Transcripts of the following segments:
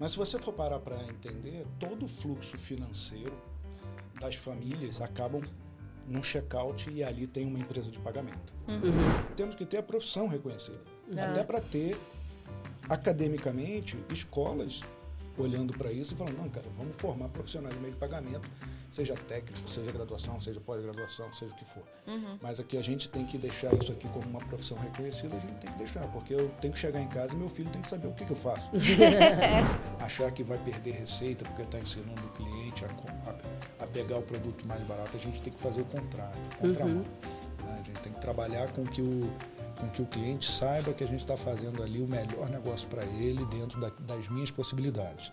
Mas se você for parar para entender, todo o fluxo financeiro das famílias acabam num check-out e ali tem uma empresa de pagamento. Uhum. Temos que ter a profissão reconhecida. Ah. Até para ter, academicamente, escolas olhando para isso e falando, não, cara, vamos formar profissionais de meio de pagamento, seja técnico, seja graduação, seja pós-graduação, seja o que for. Uhum. Mas aqui a gente tem que deixar isso aqui como uma profissão reconhecida, a gente tem que deixar, porque eu tenho que chegar em casa e meu filho tem que saber o que, que eu faço. Achar que vai perder receita porque está ensinando o cliente a, a, a, pegar o produto mais barato, a gente tem que fazer o contrário, contramão. Uhum. Né? A gente tem que trabalhar com que o com que o cliente saiba que a gente está fazendo ali o melhor negócio para ele dentro da, das minhas possibilidades.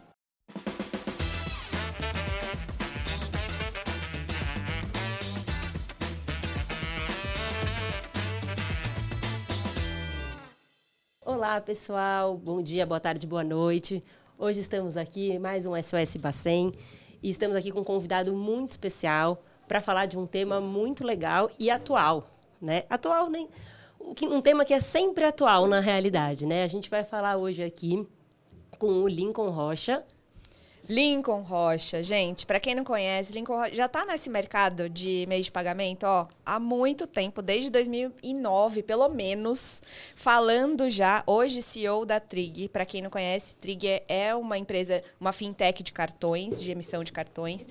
Olá, pessoal. Bom dia, boa tarde, boa noite. Hoje estamos aqui mais um SOS Bacen e estamos aqui com um convidado muito especial para falar de um tema muito legal e atual, né? Atual nem um tema que é sempre atual na realidade, né? A gente vai falar hoje aqui com o Lincoln Rocha. Lincoln Rocha, gente, para quem não conhece, Lincoln Rocha já está nesse mercado de meio de pagamento, ó, há muito tempo, desde 2009, pelo menos, falando já, hoje CEO da Trig. Para quem não conhece, Trig é uma empresa, uma fintech de cartões, de emissão de cartões.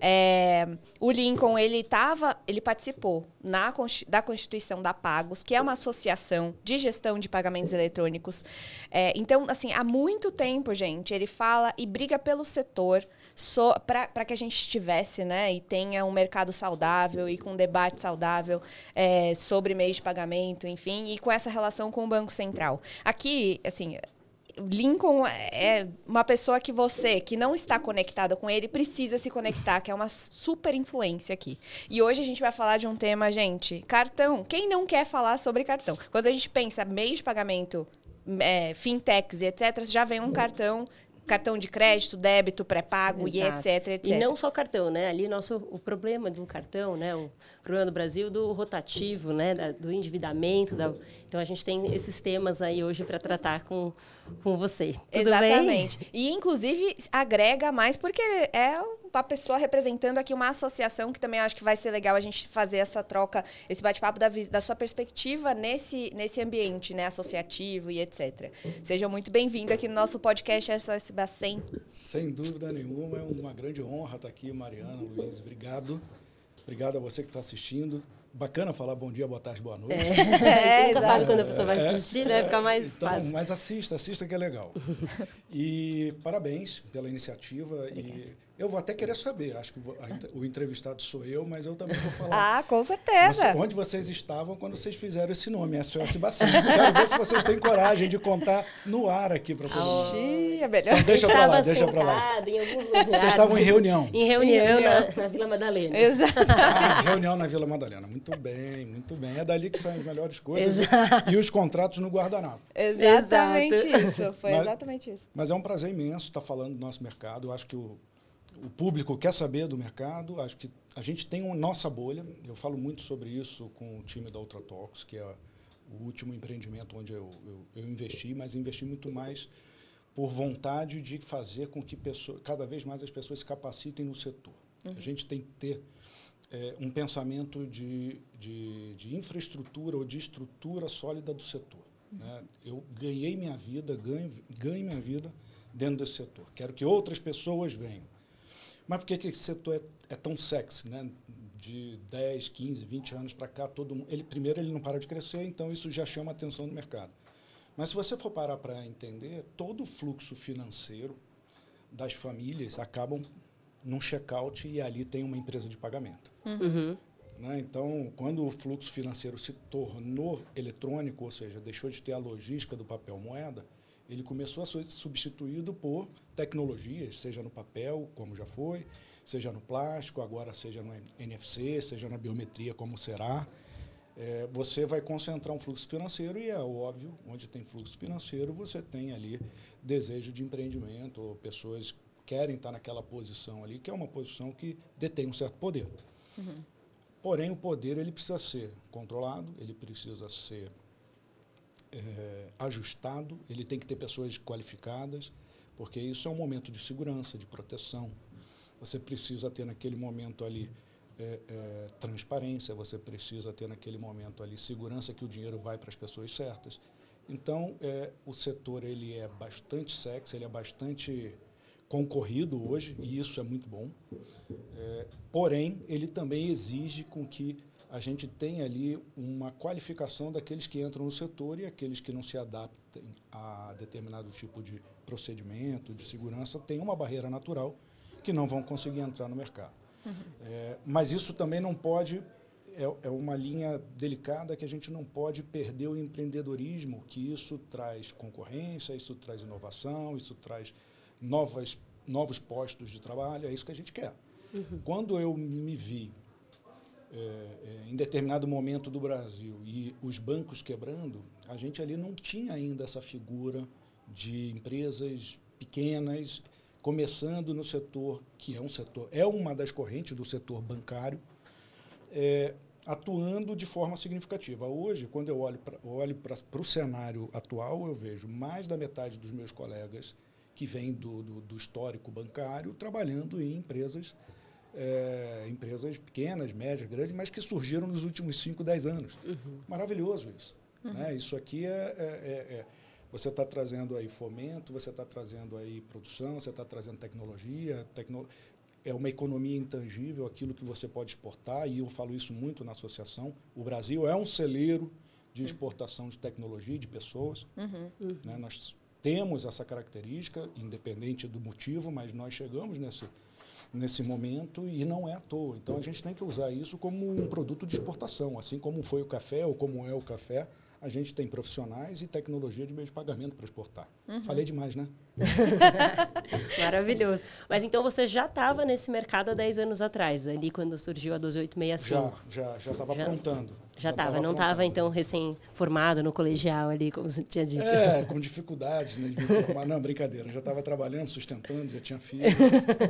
É, o Lincoln, ele tava, ele participou na, da Constituição da Pagos, que é uma associação de gestão de pagamentos eletrônicos. É, então, assim, há muito tempo, gente, ele fala e briga pelo setor so, para que a gente estivesse, né, e tenha um mercado saudável e com um debate saudável é, sobre meios de pagamento, enfim, e com essa relação com o Banco Central. Aqui, assim, Lincoln é uma pessoa que você, que não está conectada com ele, precisa se conectar, que é uma super influência aqui. E hoje a gente vai falar de um tema, gente, cartão. Quem não quer falar sobre cartão? Quando a gente pensa meio de pagamento, é, fintechs e etc., já vem um cartão cartão de crédito, débito, pré-pago e etc, etc. E não só cartão, né? Ali nosso o problema do cartão, né? O problema do Brasil do rotativo, né? Da, do endividamento. Da... Então a gente tem esses temas aí hoje para tratar com, com você. Tudo Exatamente. Bem? E inclusive agrega mais porque é uma pessoa representando aqui uma associação que também acho que vai ser legal a gente fazer essa troca, esse bate-papo da, da sua perspectiva nesse, nesse ambiente, né, associativo e etc. Seja muito bem-vindo aqui no nosso podcast SOS Bacen. Sem dúvida nenhuma, é uma grande honra estar aqui, Mariana, Luiz, obrigado. Obrigado a você que está assistindo. Bacana falar bom dia, boa tarde, boa noite. É, nunca sabe quando a pessoa vai assistir, né? Fica mais então, fácil. Mas assista, assista que é legal. E parabéns pela iniciativa. E eu vou até querer saber, acho que o entrevistado sou eu, mas eu também vou falar. Ah, com certeza. Onde vocês estavam quando vocês fizeram esse nome, SOS Bacana. Quero ver se vocês têm coragem de contar no ar aqui para todo mundo. É melhor. Então, deixa para lá, deixa para lá. Vocês estavam em reunião. Em reunião, em reunião. Na, na, Vila Madalena. Exato. Ah, reunião na Vila Madalena. Muito bem, muito bem. É dali que saem as melhores coisas. Exato. E os contratos no guardanapo. Exatamente Exato. isso. Foi mas, exatamente isso. Mas é um prazer imenso estar falando do nosso mercado. Eu acho que o o público quer saber do mercado. Acho que a gente tem uma nossa bolha. Eu falo muito sobre isso com o time da Ultratox, que é o último empreendimento onde eu, eu, eu investi, mas investi muito mais por vontade de fazer com que pessoa, cada vez mais as pessoas se capacitem no setor. Uhum. A gente tem que ter é, um pensamento de, de, de, infraestrutura ou de estrutura sólida do setor. Uhum. Né? Eu ganhei minha vida, ganho, ganho minha vida dentro desse setor. Quero que outras pessoas venham. Mas por que, que esse setor é, é, tão sexy, né? De 10, 15, 20 anos para cá, todo ele primeiro ele não para de crescer, então isso já chama a atenção do mercado. Mas se você for parar para entender, todo o fluxo financeiro das famílias acabam num check-out e ali tem uma empresa de pagamento. Uhum. Né? Então, quando o fluxo financeiro se tornou eletrônico, ou seja, deixou de ter a logística do papel moeda, ele começou a ser substituído por tecnologias, seja no papel, como já foi, seja no plástico, agora seja no NFC, seja na biometria, como será. É, você vai concentrar um fluxo financeiro e é óbvio, onde tem fluxo financeiro, você tem ali desejo de empreendimento, ou pessoas querem estar naquela posição ali, que é uma posição que detém um certo poder. Uhum. Porém, o poder ele precisa ser controlado, ele precisa ser é, ajustado, ele tem que ter pessoas qualificadas, porque isso é um momento de segurança, de proteção. Você precisa ter naquele momento ali é, é, transparência, você precisa ter naquele momento ali segurança que o dinheiro vai para as pessoas certas. Então, é, o setor ele é bastante sexy, ele é bastante concorrido hoje, e isso é muito bom. Porém, ele também exige com que a gente tenha ali uma qualificação daqueles que entram no setor e aqueles que não se adaptem a determinado tipo de procedimento, de segurança, tem uma barreira natural que não vão conseguir entrar no mercado. Uhum. É, mas isso também não pode é, é uma linha delicada que a gente não pode perder o empreendedorismo, que isso traz concorrência, isso traz inovação, isso traz novas, novos postos de trabalho, é isso que a gente quer. Uhum. Quando eu me vi é, é, em determinado momento do Brasil e os bancos quebrando, a gente ali não tinha ainda essa figura de empresas pequenas começando no setor que é um setor é uma das correntes do setor bancário é, atuando de forma significativa. Hoje, quando eu olho para olho o cenário atual, eu vejo mais da metade dos meus colegas que vêm do, do, do histórico bancário trabalhando em empresas, é, empresas pequenas, médias, grandes, mas que surgiram nos últimos 5, 10 anos. Uhum. Maravilhoso isso. Uhum. Né? Isso aqui é, é, é, é você está trazendo aí fomento, você está trazendo aí produção, você está trazendo tecnologia, tecno é uma economia intangível, aquilo que você pode exportar, e eu falo isso muito na associação. O Brasil é um celeiro de exportação de tecnologia de pessoas. Uhum. Uhum. Né? Nós temos essa característica, independente do motivo, mas nós chegamos nesse, nesse momento e não é à toa. Então a gente tem que usar isso como um produto de exportação, assim como foi o café ou como é o café a gente tem profissionais e tecnologia de meio de pagamento para exportar. Uhum. Falei demais, né? Maravilhoso. Mas então você já estava nesse mercado há 10 anos atrás, ali quando surgiu a 12865? Já, já estava aprontando. Já estava, não estava então recém-formado no colegial ali, como você tinha dito. É, com dificuldades né, de me formar. Não, brincadeira, já estava trabalhando, sustentando, já tinha filho.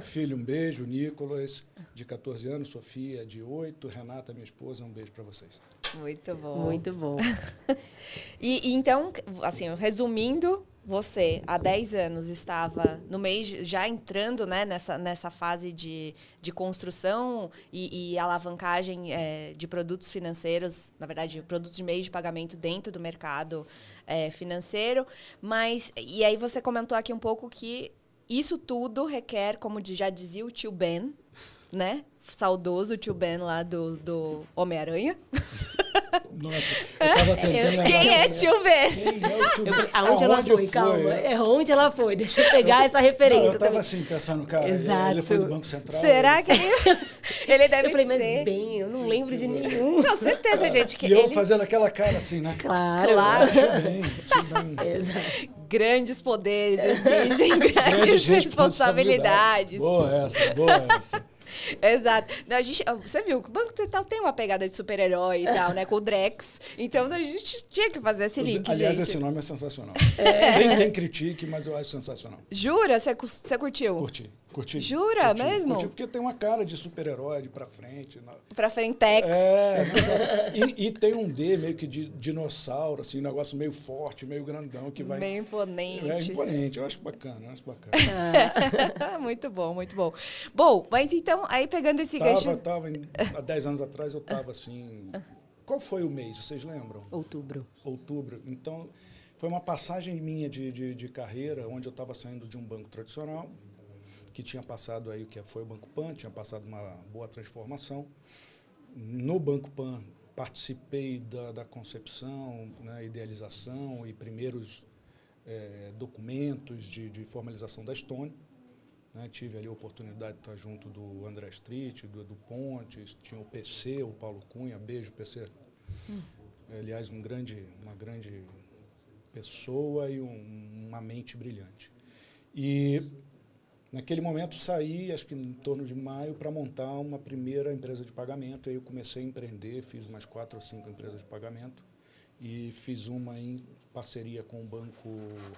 filho, um beijo, Nicolas, de 14 anos, Sofia, de 8, Renata, minha esposa, um beijo para vocês. Muito bom. Muito bom. e, então, assim, resumindo, você, há 10 anos, estava no mês, já entrando né, nessa, nessa fase de, de construção e, e alavancagem é, de produtos financeiros, na verdade, produtos de meio de pagamento dentro do mercado é, financeiro. Mas, e aí você comentou aqui um pouco que isso tudo requer, como já dizia o tio Ben, né? Saudoso tio Ben lá do, do Homem-Aranha. Nossa, eu tava tentando Quem é tio Ben? Quem é o tio? Aonde, aonde ela foi? Calma. É onde ela foi? Deixa eu pegar essa referência. Não, eu tava assim, pensando, cara, Exato. ele foi do Banco Central. Será que ele... ele deve eu falei, ser? mas bem, eu não lembro de nenhum. Com certeza, gente. Que e eu ele... fazendo aquela cara assim, né? Claro. Claro. Tio Ben, tio Ben. Exato. Grandes poderes exigem grandes responsabilidades. Boa essa, boa essa. Exato. Não, a gente, você viu que o Banco Central tem uma pegada de super-herói e tal, né? Com o Drex. Então a gente tinha que fazer esse link. Aliás, gente. esse nome é sensacional. É. Tem quem critique, mas eu acho sensacional. Jura? Você, você curtiu? Curti. Curti. Jura curti, mesmo? Curti porque tem uma cara de super-herói de pra frente. Na... Pra frentex. É, e, e, tem um D meio que de dinossauro, assim, um negócio meio forte, meio grandão que vai. Meio imponente. É imponente, eu acho bacana, eu acho bacana. muito bom, muito bom. Bom, mas então, aí pegando esse tava, gancho. Tava, há 10 anos atrás eu tava assim. Qual foi o mês? Vocês lembram? Outubro. Outubro. Então, foi uma passagem minha de, de, de carreira, onde eu estava saindo de um banco tradicional, que tinha passado aí o que foi o Banco Pan, tinha passado uma boa transformação. No Banco Pan participei da, da concepção, né, idealização e primeiros é, documentos de, de, formalização da Stone. Né, tive ali a oportunidade de estar junto do André Street, do Edu Pontes, tinha o PC, o Paulo Cunha, beijo PC. Hum. Aliás, um grande, uma grande pessoa e um, uma mente brilhante. E Naquele momento saí, acho que em torno de maio, para montar uma primeira empresa de pagamento. Aí eu comecei a empreender, fiz umas quatro ou cinco empresas de pagamento e fiz uma em parceria com o Banco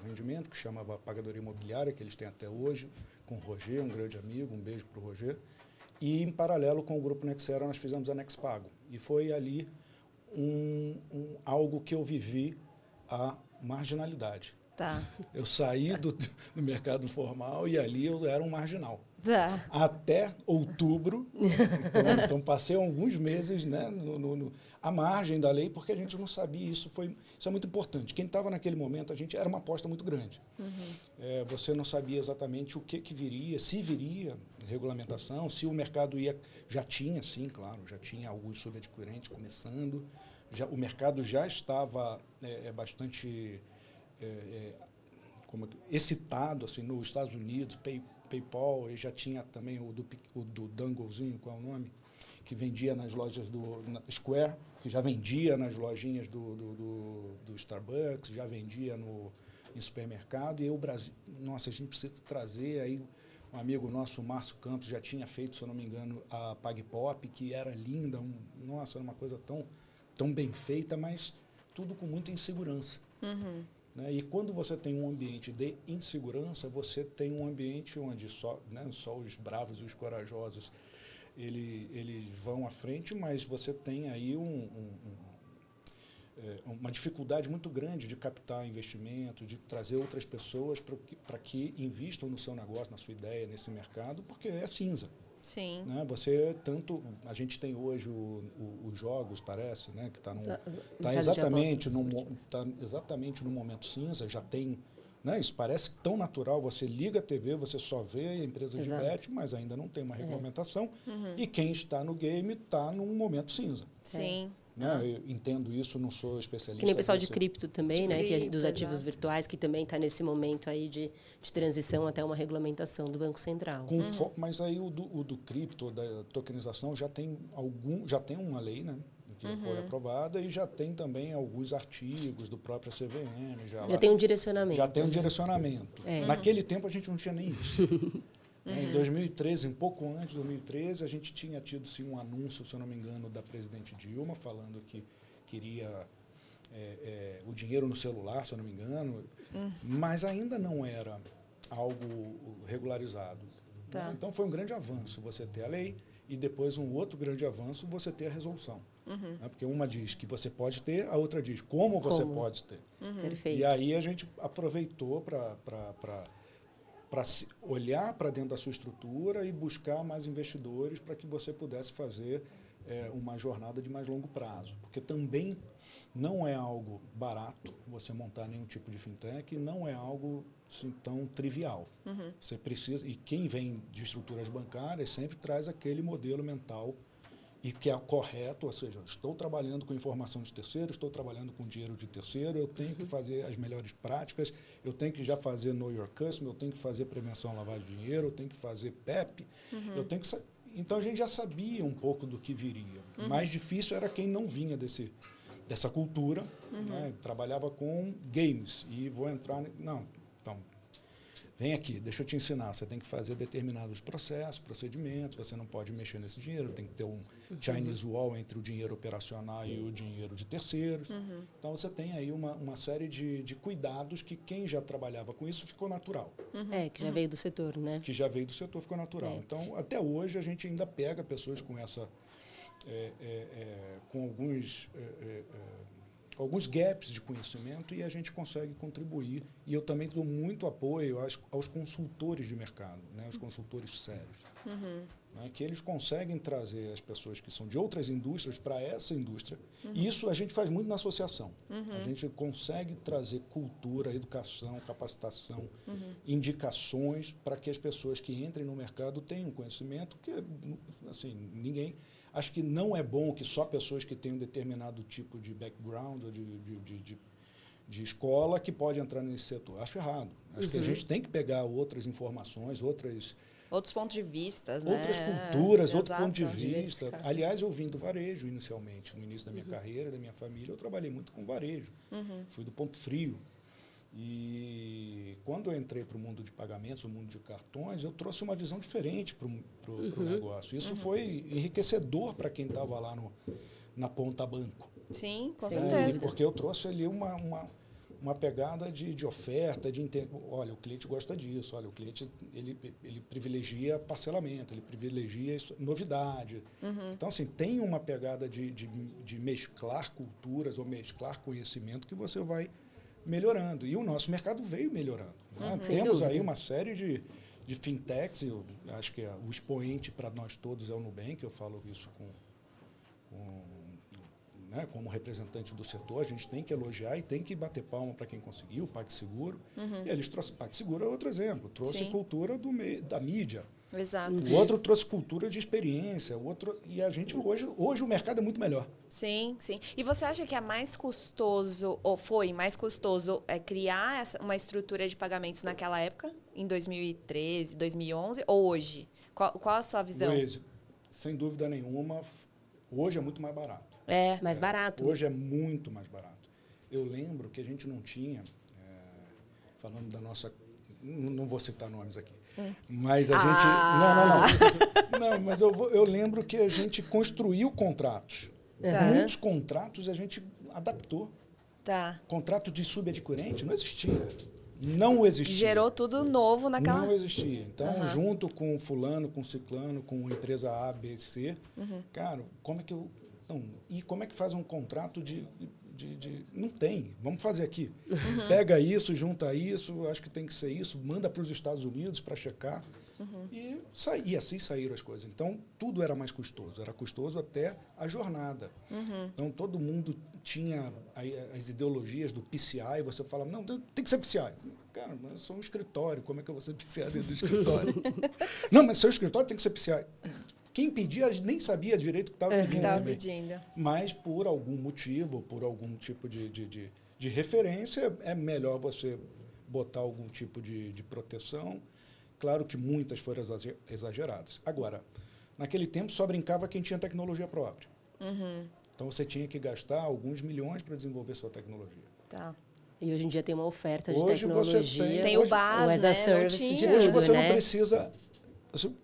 Rendimento, que chamava Pagadoria Imobiliária, que eles têm até hoje, com o Roger, um grande amigo, um beijo para o Roger. E em paralelo com o Grupo Nexera, nós fizemos a Nexpago. E foi ali um, um, algo que eu vivi a marginalidade. Tá. Eu saí do, do mercado formal e ali eu era um marginal. Tá. Até outubro, então, então passei alguns meses né, no, no, no, à margem da lei, porque a gente não sabia, isso, foi, isso é muito importante. Quem estava naquele momento, a gente era uma aposta muito grande. Uhum. É, você não sabia exatamente o que, que viria, se viria regulamentação, se o mercado ia. Já tinha, sim, claro, já tinha alguns subadquirentes começando, já, o mercado já estava é, é bastante é, é, como, excitado assim, nos Estados Unidos, Pay, PayPal, e já tinha também o do, o do Danglezinho, qual é o nome? Que vendia nas lojas do Square, que já vendia nas lojinhas do, do, do, do Starbucks, já vendia no, em supermercado. E o Brasil, nossa, a gente precisa trazer aí um amigo nosso, Márcio Campos, já tinha feito, se eu não me engano, a PagPop, que era linda, um, nossa, era uma coisa tão, tão bem feita, mas tudo com muita insegurança. Uhum. Né? E quando você tem um ambiente de insegurança, você tem um ambiente onde só, né, só os bravos e os corajosos ele, eles vão à frente, mas você tem aí um, um, um, é, uma dificuldade muito grande de captar investimento, de trazer outras pessoas para que, que invistam no seu negócio, na sua ideia, nesse mercado, porque é cinza. Sim. Né? Você tanto a gente tem hoje os jogos parece, né, que está tá exatamente no tá exatamente no momento cinza, já tem né? Isso parece tão natural. Você liga a TV, você só vê a empresa de bet, mas ainda não tem uma é. regulamentação. É. Uhum. E quem está no game está num momento cinza. Sim. Né? Eu entendo isso, não sou especialista. Que nem o pessoal de cripto também, de né? Cripto, que é dos ativos exato. virtuais, que também está nesse momento aí de, de transição até uma regulamentação do Banco Central. Com uhum. Mas aí o do, o do cripto, da tokenização, já tem algum, já tem uma lei, né? que uhum. foi aprovada e já tem também alguns artigos do próprio CVM. Já, já lá, tem um direcionamento. Já tem um direcionamento. É. Naquele tempo a gente não tinha nem isso. Uhum. Em 2013, um pouco antes de 2013, a gente tinha tido sim, um anúncio, se eu não me engano, da presidente Dilma, falando que queria é, é, o dinheiro no celular, se eu não me engano, uhum. mas ainda não era algo regularizado. Tá. Então foi um grande avanço você ter a lei e depois um outro grande avanço você ter a resolução. Uhum. Né? Porque uma diz que você pode ter, a outra diz como, como? você pode ter. Uhum. Perfeito. E aí a gente aproveitou para para olhar para dentro da sua estrutura e buscar mais investidores para que você pudesse fazer é, uma jornada de mais longo prazo. Porque também não é algo barato você montar nenhum tipo de fintech, não é algo assim, tão trivial. Uhum. Você precisa, e quem vem de estruturas bancárias sempre traz aquele modelo mental e que é correto, ou seja, estou trabalhando com informação de terceiro, estou trabalhando com dinheiro de terceiro, eu tenho que uhum. fazer as melhores práticas, eu tenho que já fazer Know Your Customer, eu tenho que fazer prevenção à lavagem de dinheiro, eu tenho que fazer PEP, uhum. eu tenho que então a gente já sabia um pouco do que viria. Uhum. Mais difícil era quem não vinha desse dessa cultura, uhum. né? trabalhava com games e vou entrar não, então Vem aqui, deixa eu te ensinar. Você tem que fazer determinados processos, procedimentos. Você não pode mexer nesse dinheiro. Tem que ter um uhum. Chinese wall entre o dinheiro operacional e o dinheiro de terceiros. Uhum. Então você tem aí uma, uma série de, de cuidados que quem já trabalhava com isso ficou natural. Uhum. É, que já veio do setor, né? Que já veio do setor, ficou natural. É. Então, até hoje, a gente ainda pega pessoas com essa. É, é, é com alguns é, é, alguns gaps de conhecimento e a gente consegue contribuir. E eu também dou muito apoio aos, aos consultores de mercado, né, os consultores sérios. Uhum. Né, que eles conseguem trazer as pessoas que são de outras indústrias para essa indústria. Uhum. E isso a gente faz muito na associação. Uhum. A gente consegue trazer cultura, educação, capacitação, uhum. indicações para que as pessoas que entrem no mercado tenham conhecimento que assim, ninguém Acho que não é bom que só pessoas que têm um determinado tipo de background ou de, de, de, de, de escola que pode entrar nesse setor. Acho errado. Acho uhum. que a uhum. gente tem que pegar outras informações, outras... Outros pontos de vista, né? Outras culturas, outro ponto de vista. Aliás, eu vim do varejo inicialmente. No início da minha uhum. carreira, da minha família, eu trabalhei muito com varejo. Uhum. Fui do ponto frio. E quando eu entrei para o mundo de pagamentos, o mundo de cartões, eu trouxe uma visão diferente para o uhum. negócio. Isso uhum. foi enriquecedor para quem estava lá no, na ponta banco. Sim, com certeza. porque eu trouxe ali uma, uma, uma pegada de, de oferta, de olha, o cliente gosta disso, olha, o cliente ele, ele privilegia parcelamento, ele privilegia isso, novidade. Uhum. Então, assim, tem uma pegada de, de, de mesclar culturas ou mesclar conhecimento que você vai melhorando. E o nosso mercado veio melhorando. Né? Uhum. Temos aí uma série de, de fintechs, eu acho que o expoente para nós todos é o Nubank, eu falo isso com, com né, como representante do setor, a gente tem que elogiar e tem que bater palma para quem conseguiu, o PagSeguro. Uhum. E eles trouxeram, PagSeguro é outro exemplo, trouxe Sim. cultura do da mídia. Exato. O outro trouxe cultura de experiência, o outro e a gente hoje, hoje o mercado é muito melhor. Sim, sim. E você acha que é mais custoso ou foi mais custoso é, criar essa, uma estrutura de pagamentos naquela época, em 2013, 2011 ou hoje? Qual, qual a sua visão? Hoje, sem dúvida nenhuma, hoje é muito mais barato. É, mais barato. Hoje é muito mais barato. Eu lembro que a gente não tinha, é, falando da nossa. Não vou citar nomes aqui. Mas a ah. gente. Não, não, não. não mas eu, vou, eu lembro que a gente construiu contratos. Tá. Muitos contratos a gente adaptou. Tá. Contrato de subadquirente não existia. Não existia. Gerou tudo novo naquela. Não existia. Então, uhum. junto com fulano, com ciclano, com empresa A, B, C, uhum. cara, como é que eu não, e como é que faz um contrato de, de, de, Não tem. Vamos fazer aqui. Uhum. Pega isso, junta isso, acho que tem que ser isso, manda para os Estados Unidos para checar. Uhum. E, sai, e assim saíram as coisas. Então, tudo era mais custoso. Era custoso até a jornada. Uhum. Então, todo mundo tinha as ideologias do PCI. Você fala, não, tem que ser PCI. Cara, mas eu sou um escritório. Como é que eu vou ser PCI dentro do escritório? não, mas seu escritório tem que ser PCI. Quem pedia nem sabia direito o que estava é, pedindo. Tava pedindo. Mas por algum motivo, por algum tipo de, de, de, de referência, é melhor você botar algum tipo de, de proteção. Claro que muitas foram exageradas. Agora, naquele tempo só brincava quem tinha tecnologia própria. Uhum. Então você tinha que gastar alguns milhões para desenvolver sua tecnologia. Tá. E hoje em dia tem uma oferta de hoje tecnologia. Você tem, tem hoje, o base, o as né? a service de Hoje você né? não precisa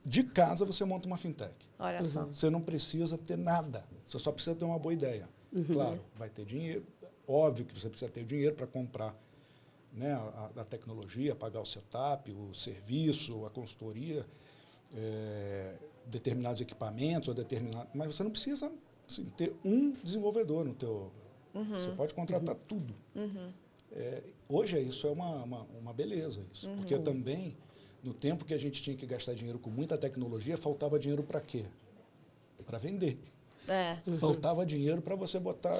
de casa você monta uma fintech. Olha uhum. só. Você não precisa ter nada. Você só precisa ter uma boa ideia. Uhum. Claro, vai ter dinheiro. Óbvio que você precisa ter dinheiro para comprar né, a, a, tecnologia, pagar o setup, o serviço, a consultoria, é, determinados equipamentos ou determinado, mas você não precisa assim, ter um desenvolvedor no teu. Uhum. Você pode contratar uhum. tudo. Uhum. É, hoje isso é uma, uma, uma beleza isso, porque uhum. também no tempo que a gente tinha que gastar dinheiro com muita tecnologia, faltava dinheiro para quê? Para vender. É. Uhum. Faltava dinheiro para você botar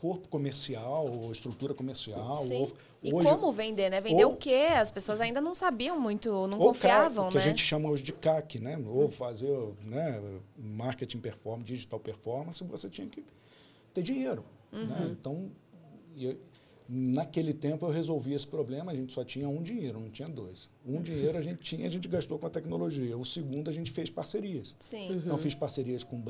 corpo comercial, ou estrutura comercial. Ou, e hoje, como vender, né? Vender ou, o quê? As pessoas ainda não sabiam muito, não confiavam, CAC, que a gente chama hoje de CAC, né? Ou fazer né, marketing performance, digital performance, você tinha que ter dinheiro. Né? Uhum. Né? Então, Naquele tempo eu resolvi esse problema, a gente só tinha um dinheiro, não tinha dois. Um dinheiro a gente tinha, a gente gastou com a tecnologia. O segundo a gente fez parcerias. Sim. Então uhum. fiz parcerias com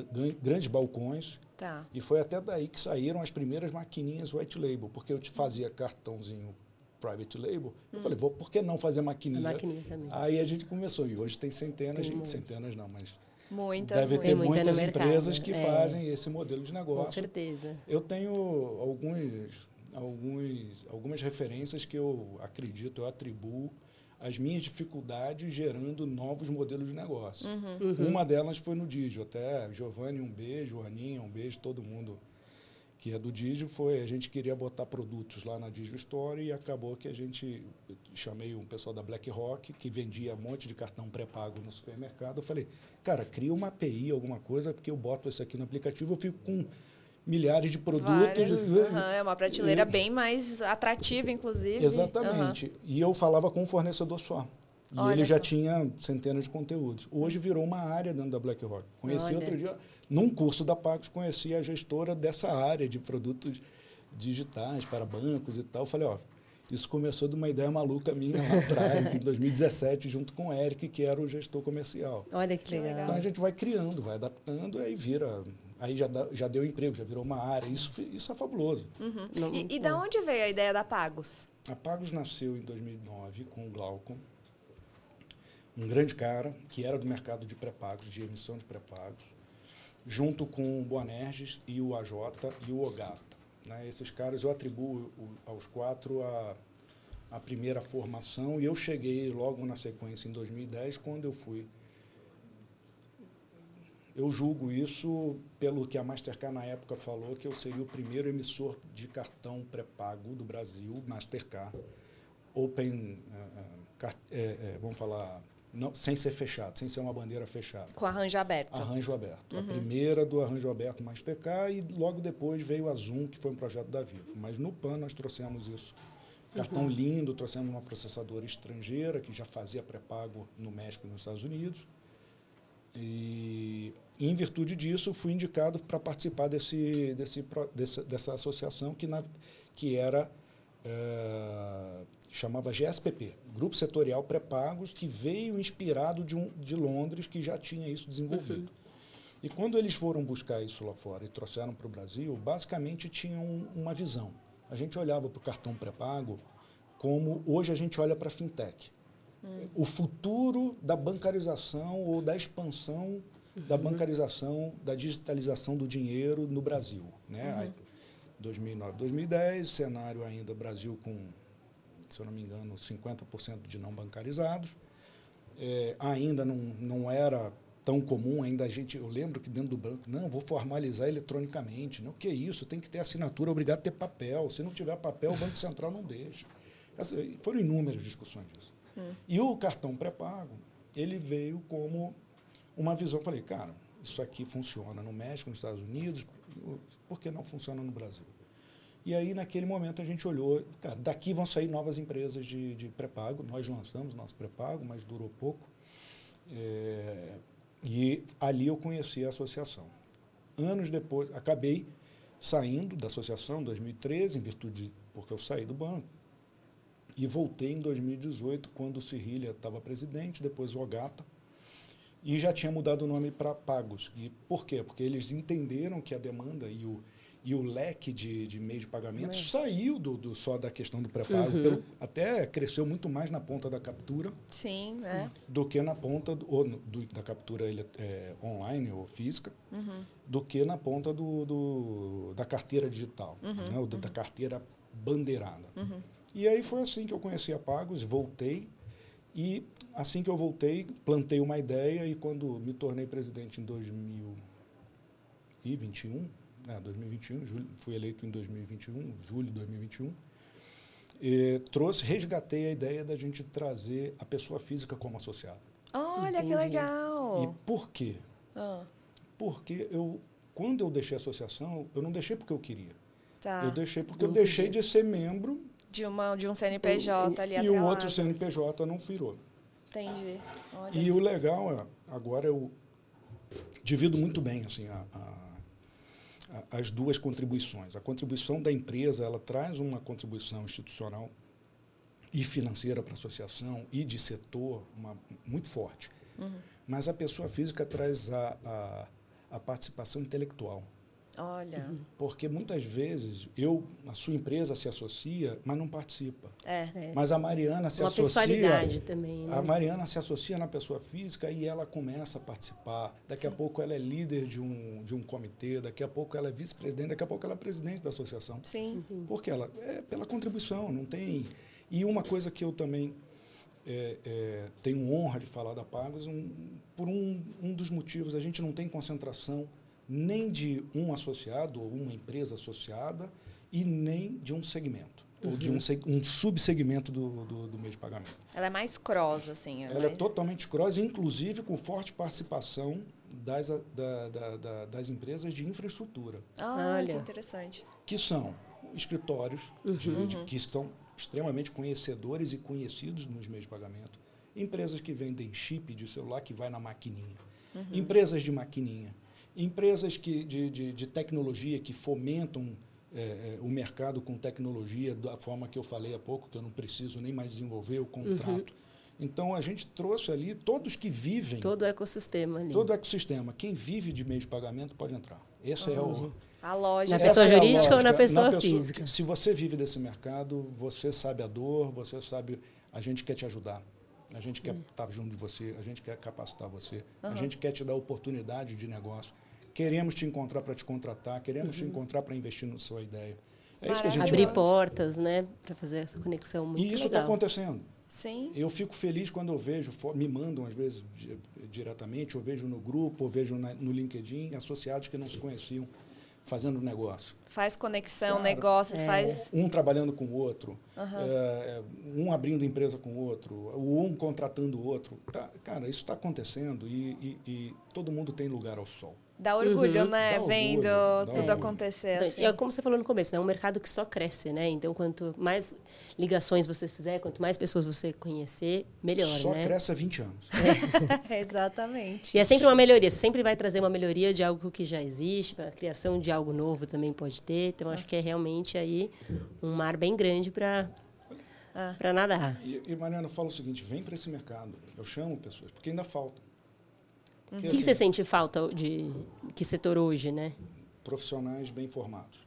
grandes balcões. Tá. E foi até daí que saíram as primeiras maquininhas white label, porque eu te fazia cartãozinho private label. Eu falei, vou, por que não fazer maquininha? maquininha também. Aí a gente começou e hoje tem centenas, tem centenas não, mas Muitas, Deve ter muita muitas empresas que é. fazem esse modelo de negócio. Com certeza. Eu tenho alguns alguns, algumas referências que eu acredito, eu atribuo as minhas dificuldades gerando novos modelos de negócio. Uhum. Uhum. Uma delas foi no Digio. Até Giovanni, um beijo, Aninha, um beijo, todo mundo que é do Digio. Foi, a gente queria botar produtos lá na Digio Store e acabou que a gente... Chamei um pessoal da BlackRock que vendia um monte de cartão pré-pago no supermercado. Eu falei, cara, cria uma API, alguma coisa, porque eu boto isso aqui no aplicativo, eu fico com milhares de produtos. Uhum, é uma prateleira e, bem mais atrativa, inclusive. Exatamente. Uhum. E eu falava com o fornecedor só. E Olha ele já só. tinha centenas de conteúdos. Hoje virou uma área dentro da BlackRock. Conheci Olha. outro dia, num curso da Pagos, conheci a gestora dessa área de produtos digitais para bancos e tal. Eu falei, ó, isso começou de uma ideia maluca minha lá atrás, em 2017, junto com o Eric, que era o gestor comercial. Olha que legal. Então a gente vai criando, vai adaptando, e aí vira aí já, dá, já deu emprego, já virou uma área. Isso, isso é fabuloso. Uhum. Não, e, e da onde veio a ideia da Pagos? A Pagos nasceu em 2009 com o Glaucon, um grande cara que era do mercado de pré-pagos, de emissão de pré-pagos, junto com o Boanerges e o AJ e o Ogata. Né? Esses caras eu atribuo aos quatro a, a primeira formação e eu cheguei logo na sequência em 2010, quando eu fui eu julgo isso pelo que a Mastercard na época falou, que eu seria o primeiro emissor de cartão pré-pago do Brasil, Mastercard, Open, uh, uh, vamos falar, não, sem ser fechado, sem ser uma bandeira fechada. Com arranjo aberto. Arranjo aberto. Uhum. A primeira do arranjo aberto Mastercard e logo depois veio a Zoom, que foi um projeto da Vivo. Mas no PAN nós trouxemos isso. Cartão uhum. lindo, trouxemos uma processadora estrangeira que já fazia pré-pago no México e nos Estados Unidos. E, em virtude disso, fui indicado para participar desse, desse, desse, dessa associação que, na, que era é, chamava GSPP, Grupo Setorial Pré-Pagos, que veio inspirado de, um, de Londres, que já tinha isso desenvolvido. Uhum. E quando eles foram buscar isso lá fora e trouxeram para o Brasil, basicamente tinham uma visão. A gente olhava para o cartão pré-pago como hoje a gente olha para a fintech. O futuro da bancarização ou da expansão uhum. da bancarização, da digitalização do dinheiro no Brasil. Né? 2009, uhum. 2010, cenário ainda Brasil com se eu não me engano, 50% de não bancarizados. É, ainda não, não era tão comum, ainda a gente, eu lembro que dentro do banco, não, vou formalizar eletronicamente. Não, que isso, tem que ter assinatura, obrigado a ter papel. Se não tiver papel, o Banco Central não deixa. Essa, foram inúmeras discussões disso. E o cartão pré-pago, ele veio como uma visão. Falei, cara, isso aqui funciona no México, nos Estados Unidos, por que não funciona no Brasil? E aí, naquele momento, a gente olhou, cara, daqui vão sair novas empresas de, de pré-pago. Nós lançamos nosso pré-pago, mas durou pouco. É, e ali eu conheci a associação. Anos depois, acabei saindo da associação em 2013, em virtude de, porque eu saí do banco. E voltei em 2018, quando o Cirilha estava presidente, depois o Ogata, e já tinha mudado o nome para Pagos. E por quê? Porque eles entenderam que a demanda e o, e o leque de, de meios de pagamento saiu do, do, só da questão do pré-pago. Uhum. Até cresceu muito mais na ponta da captura Sim, é. do que na ponta do, ou do, da captura ele, é, online ou física, uhum. do que na ponta do, do da carteira digital, uhum. né, ou da, da, uhum. carteira bandeirada. E aí foi assim que eu conheci a Pagos, voltei e assim que eu voltei, plantei uma ideia e quando me tornei presidente em 2021, né, 2021, julho, fui eleito em 2021, julho de 2021, e trouxe, resgatei a ideia da gente trazer a pessoa física como associada. Olha, Entendi. que legal! E por quê? Ah. Porque eu, quando eu deixei a associação, eu não deixei porque eu queria. Tá. Eu deixei porque eu deixei de ser membro de, uma, de um CNPJ eu, ali E o outro CNPJ não virou. Entendi. Olha e assim. o legal é, agora eu divido muito bem assim, a, a as duas contribuições. A contribuição da empresa ela traz uma contribuição institucional e financeira para a associação e de setor uma, muito forte. Uhum. Mas a pessoa física traz a, a, a participação intelectual. Olha. Porque muitas vezes eu, a sua empresa se associa, mas não participa. É. é. Mas a Mariana se Uma associa. também. Né? A Mariana se associa na pessoa física e ela começa a participar. Daqui Sim. a pouco ela é líder de um, de um comitê, daqui a pouco ela é vice-presidente, daqui a pouco ela é presidente da associação. Sim. Uhum. Porque ela é pela contribuição, não tem. E uma coisa que eu também é, é, tenho honra de falar da Pagos, um, por um, um dos motivos, a gente não tem concentração nem de um associado ou uma empresa associada e nem de um segmento. Uhum. Ou de um, uhum. um subsegmento do, do, do, meio de pagamento. Ela é mais cross, assim. Ela, ela é mais... é totalmente cross, inclusive com forte participação das, da, da, da, das empresas de infraestrutura. Ah, Olha. que interessante. Que são escritórios uhum. de, de, que são extremamente conhecedores e conhecidos nos meios de pagamento. Empresas que vendem chip de celular que vai na maquininha. Uhum. Empresas de maquininha Empresas que, de, de, de tecnologia que fomentam é, é, o mercado com tecnologia da forma que eu falei há pouco, que eu não preciso nem mais desenvolver o contrato. Uhum. Então, a gente trouxe ali todos que vivem... Todo o ecossistema ali. Todo o ecossistema. Quem vive de meio de pagamento pode entrar. Esse uhum. é o... A lógica. Na pessoa jurídica é ou na pessoa, na pessoa física? Se você vive desse mercado, você sabe a dor, você sabe... A gente quer te ajudar. A gente quer uhum. estar junto de você, a gente quer capacitar você, a gente quer te dar oportunidade de negócio. Queremos te encontrar para te contratar, queremos uhum. te encontrar para investir na sua ideia. É isso que a gente Abrir faz. portas, né? Para fazer essa conexão muito E isso está acontecendo. Sim. Eu fico feliz quando eu vejo, me mandam às vezes diretamente, eu vejo no grupo, eu vejo no LinkedIn, associados que não se conheciam fazendo negócio. Faz conexão, claro, negócios, é. faz. Um trabalhando com o outro, uhum. é, um abrindo empresa com o outro, um contratando o outro. Tá, cara, isso está acontecendo e, e, e todo mundo tem lugar ao sol. Dá orgulho, uhum. né? Dá Vendo orgulho, tudo acontecer. Então, assim. É como você falou no começo, né? É um mercado que só cresce, né? Então, quanto mais ligações você fizer, quanto mais pessoas você conhecer, melhor, só né? Só cresce há 20 anos. É. Exatamente. E é sempre uma melhoria. Você sempre vai trazer uma melhoria de algo que já existe, a criação de algo novo também pode ter. Então, acho que é realmente aí um mar bem grande para ah. para nadar. E, e Mariana, eu falo o seguinte, vem para esse mercado. Eu chamo pessoas, porque ainda falta. O que, assim, você sente falta de que setor hoje, né? Profissionais bem formados.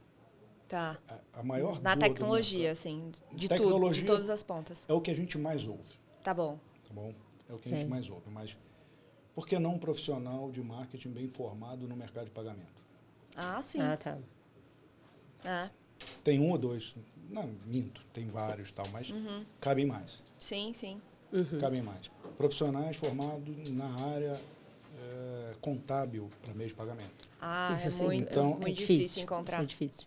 Tá. A, a maior Na tecnologia, assim, de tecnologia tudo, de todas as pontas. É o que a gente mais ouve. Tá bom. Tá bom? É o que a gente é. mais ouve. Mas por que não um profissional de marketing bem formado no mercado de pagamento? Ah, sim. Ah, tá. Ah. Tem um ou dois. Não, minto, tem vários sim. tal, mas uhum. cabem mais. Sim, sim. Uhum. Cabem mais. Profissionais formados na área contábil para meio de pagamento. Ah, Isso é muito, então, muito é difícil, difícil encontrar. Isso é difícil.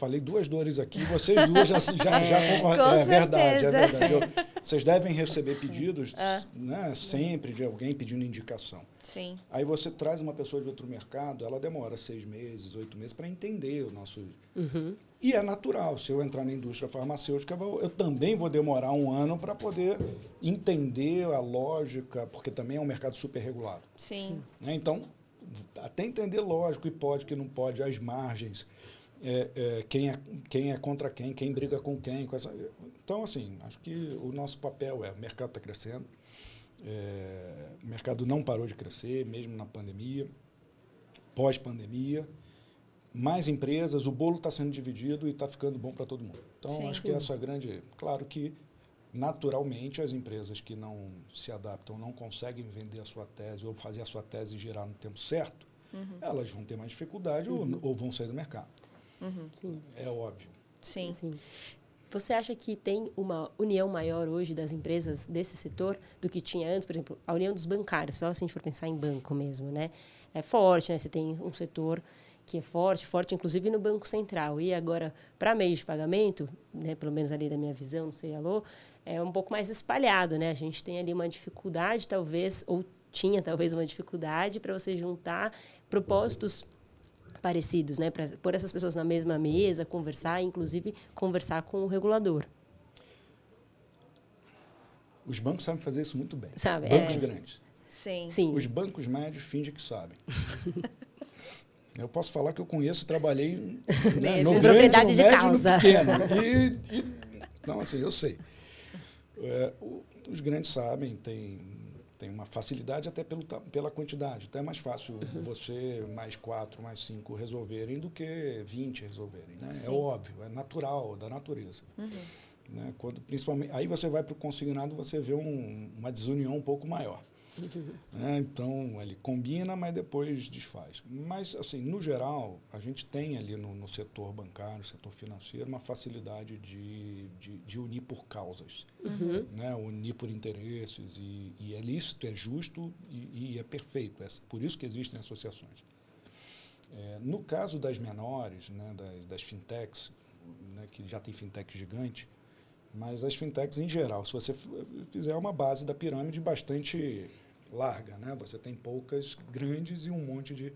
Falei duas dores aqui, vocês duas já, já, já é, é verdade, é verdade. Eu, vocês devem receber pedidos, é. né, sempre de alguém pedindo indicação. Sim. Aí você traz uma pessoa de outro mercado, ela demora seis meses, oito meses para entender o nosso. Uhum. E é natural. Se eu entrar na indústria farmacêutica, eu também vou demorar um ano para poder entender a lógica, porque também é um mercado super regulado. Sim. Né? Então, até entender lógico e pode que não pode, as margens é, é, quem, é, quem é contra quem, quem briga com quem. Com essa... Então, assim, acho que o nosso papel é: o mercado está crescendo, é, o mercado não parou de crescer, mesmo na pandemia, pós-pandemia. Mais empresas, o bolo está sendo dividido e está ficando bom para todo mundo. Então, sim, acho sim. que essa grande. Claro que, naturalmente, as empresas que não se adaptam, não conseguem vender a sua tese ou fazer a sua tese girar no tempo certo, uhum. elas vão ter mais dificuldade uhum. ou, ou vão sair do mercado. Uhum. É óbvio. Sim. Sim. Você acha que tem uma união maior hoje das empresas desse setor do que tinha antes? Por exemplo, a união dos bancários, só se a gente for pensar em banco mesmo, né? É forte, né? Você tem um setor que é forte, forte inclusive no Banco Central. E agora, para meios de pagamento, né, pelo menos ali da minha visão, não sei, alô, é um pouco mais espalhado, né? A gente tem ali uma dificuldade, talvez, ou tinha talvez uma dificuldade para você juntar propósitos parecidos, né? Para pôr essas pessoas na mesma mesa, conversar, inclusive conversar com o regulador. Os bancos sabem fazer isso muito bem. Sabe, bancos é. grandes. Sim. Sim. Os bancos médios fingem que sabem. eu posso falar que eu conheço, trabalhei né, no grande, no médio causa. no pequeno. E, e, não, assim, eu sei. É, os grandes sabem, tem tem uma facilidade até pelo, pela quantidade. Então é mais fácil uhum. você, mais quatro, mais cinco resolverem do que 20 resolverem. Né? É óbvio, é natural, da natureza. Uhum. Né? Quando, principalmente, aí você vai para o consignado, você vê um, uma desunião um pouco maior. Né? Então, ele combina, mas depois desfaz. Mas, assim, no geral, a gente tem ali no, no setor bancário, setor financeiro, uma facilidade de, de, de unir por causas, uhum. né? unir por interesses. E, e, é lícito, é justo e, e é perfeito. É por isso que existem associações. É, no caso das menores, né, das, das fintechs, né, que já tem fintech gigante, mas as fintechs em geral, se você fizer uma base da pirâmide bastante larga, né? Você tem poucas grandes e um monte de,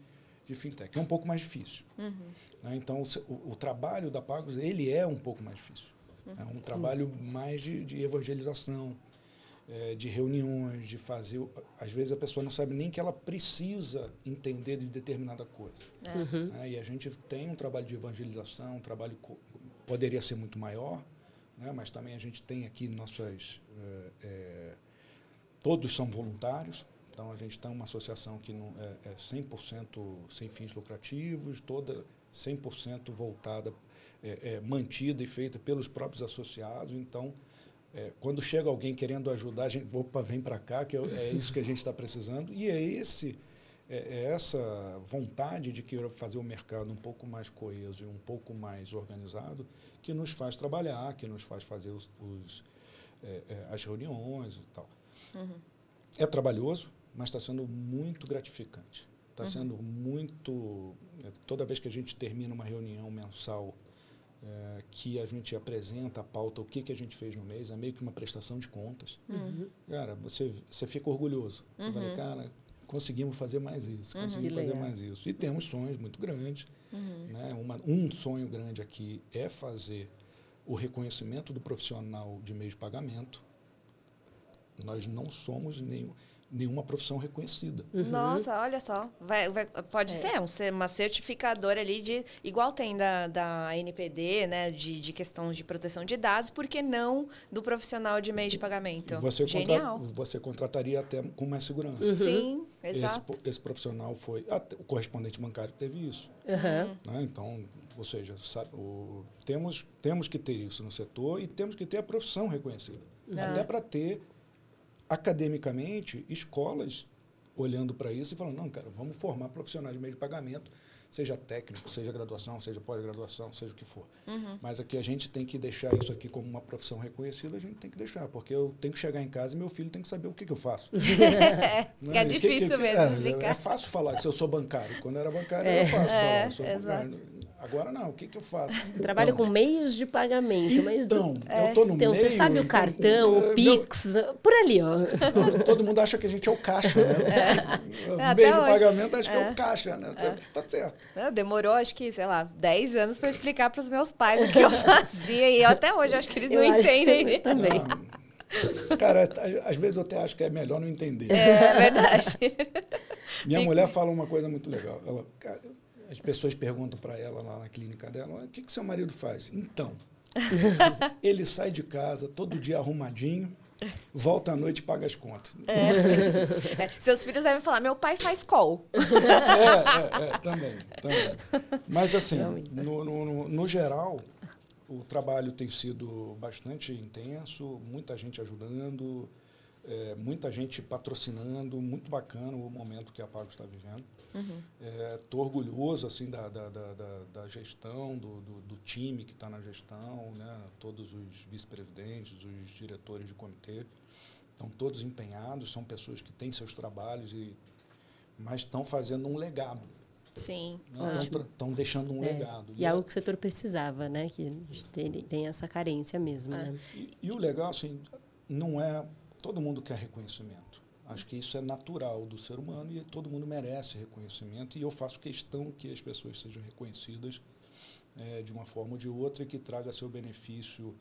de fintech. É um pouco mais difícil. Uhum. Né? Então, o, o, trabalho da Pagos, ele é um pouco mais difícil. Uhum. É um Sim. trabalho mais de, de evangelização, é, de reuniões, de fazer... Às vezes, a pessoa não sabe nem que ela precisa entender de determinada coisa. É. Uhum. Né? E a gente tem um trabalho de evangelização, um trabalho... Poderia ser muito maior, né? mas também a gente tem aqui nossas... É, é Todos são voluntários, então a gente tem uma associação que não é, é 100% sem fins lucrativos, toda 100% voltada, é, é, mantida e feita pelos próprios associados. Então, é, quando chega alguém querendo ajudar, a gente, opa, vem para cá, que é, é isso que a gente está precisando. E é esse é, é, essa vontade de querer fazer o mercado um pouco mais coeso e um pouco mais organizado que nos faz trabalhar, que nos faz fazer os, os é, é, as reuniões e tal. Uhum. É trabalhoso, mas está sendo muito gratificante. Está uhum. sendo muito. É, toda vez que a gente termina uma reunião mensal, é, que a gente apresenta a pauta, o que, que a gente fez no mês, é meio que uma prestação de contas. Uhum. Cara, você, você fica orgulhoso. Você fala, uhum. cara, conseguimos fazer mais isso, uhum. conseguimos fazer mais isso. E temos sonhos muito grandes. Uhum. Né? Uma, um sonho grande aqui é fazer o reconhecimento do profissional de meio de pagamento. Nós não somos nenhum nenhuma profissão reconhecida. Uhum. Nossa, olha só. Vai, vai, pode é. ser um, uma certificadora ali de. Igual tem da, da NPD, né? De, de questões de proteção de dados, por que não do profissional de meio de pagamento? Você Genial. Contra, você contrataria até com mais segurança. Uhum. Sim, exato. Esse, esse profissional foi. Até, o correspondente bancário teve isso. Uhum. Né? Então, ou seja, sabe, o, temos, temos que ter isso no setor e temos que ter a profissão reconhecida. Até para ter academicamente, escolas olhando para isso e falando, não, cara, vamos formar profissionais de meio de pagamento, seja técnico, seja graduação, seja pós-graduação, seja o que for. Uhum. Mas aqui a gente tem que deixar isso aqui como uma profissão reconhecida, a gente tem que deixar, porque eu tenho que chegar em casa e meu filho tem que saber o que, que eu faço. é, é, é difícil que, que, mesmo. É, é, fácil falar que se eu sou bancário. Quando eu era bancário, é, era fácil falar. É, sou exato. Agora não, o que, que eu faço? Então, Trabalho com meios de pagamento, mas. Então, é. eu no então, meio. Você sabe o cartão, o Pix, meu, por ali, ó. Todo mundo acha que a gente é o caixa, né? É. Meio de hoje. pagamento acho é. que é o caixa, né? É. Tá certo. demorou, acho que, sei lá, 10 anos para explicar para os meus pais o que eu fazia. E até hoje acho que eles eu não entendem. Eles também. Ah, cara, às vezes eu até acho que é melhor não entender. É verdade. Minha mulher fala uma coisa muito legal. Ela, cara, as pessoas perguntam para ela lá na clínica dela: o que, que seu marido faz? Então, ele sai de casa todo dia arrumadinho, volta à noite e paga as contas. É. É. Seus filhos devem falar: meu pai faz call. É, é, é também, também. Mas, assim, no, no, no geral, o trabalho tem sido bastante intenso, muita gente ajudando. É, muita gente patrocinando, muito bacana o momento que a Pago está vivendo. Estou uhum. é, orgulhoso assim da, da, da, da gestão, do, do, do, time que está na gestão, né? todos os vice-presidentes, os diretores de comitê, estão todos empenhados, são pessoas que têm seus trabalhos, e, mas estão fazendo um legado. Sim. Estão deixando um é. legado. E, e é algo que o setor precisava, né? Que a gente tem, tem essa carência mesmo. É. Né? E, e o legal, assim, não é todo mundo quer reconhecimento. Acho que isso é natural do ser humano e todo mundo merece reconhecimento. E eu faço questão que as pessoas sejam reconhecidas é, de uma forma ou de outra e que traga seu benefício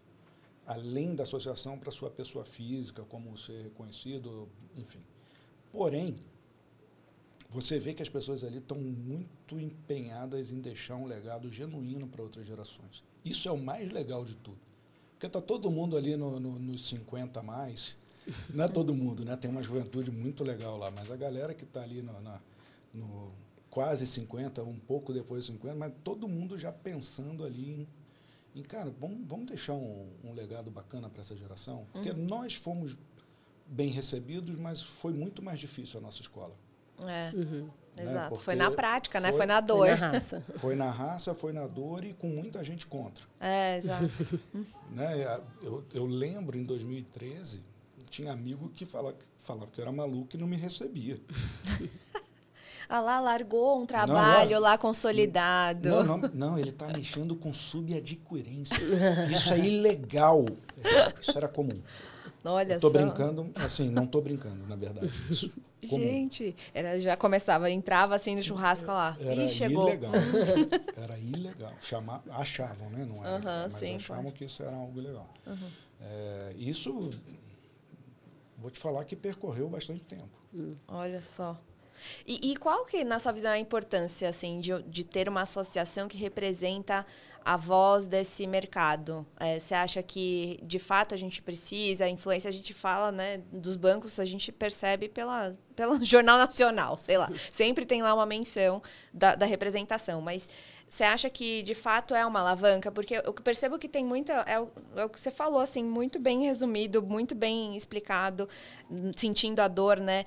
além da associação para sua pessoa física, como ser reconhecido, enfim. Porém, você vê que as pessoas ali estão muito empenhadas em deixar um legado genuíno para outras gerações. Isso é o mais legal de tudo. Porque está todo mundo ali no, no, nos 50 a mais não é todo mundo, né? Tem uma juventude muito legal lá, mas a galera que está ali no, na, no quase 50, um pouco depois de 50, mas todo mundo já pensando ali em, em cara, vamos, vamos deixar um, um legado bacana para essa geração? Porque uhum. nós fomos bem recebidos, mas foi muito mais difícil a nossa escola. É. Uhum. Né? Exato. Foi na prática, foi, né? Foi na dor. Foi na raça. Foi na raça, foi na dor e com muita gente contra. É, exato. né? eu, eu lembro em 2013 tinha amigo que falava, falava que eu era maluco e não me recebia. ah lá, largou um trabalho não, lá consolidado. Não, não, não ele está mexendo com subadquirência. Isso é ilegal. Isso era comum. Olha tô só. brincando, assim, não tô brincando, na verdade. Isso, Gente, era, já começava, entrava assim no churrasco lá. Era Ih, chegou. ilegal. Era ilegal. Chamar, achavam, né? Não era, uhum, mas sim, achavam que isso era algo ilegal. Uhum. É, isso vou te falar que percorreu bastante tempo. Hum. Olha só. E, e, qual que, na sua visão, é a importância assim, de, de ter uma associação que representa a voz desse mercado? É, você acha que, de fato, a gente precisa? A influência, a gente fala né, dos bancos, a gente percebe pela, pelo Jornal Nacional, sei lá. Sempre tem lá uma menção da, da representação. Mas você acha que de fato é uma alavanca? Porque eu percebo que tem muita. É o, é o, que você falou, assim, muito bem resumido, muito bem explicado, sentindo a dor, né?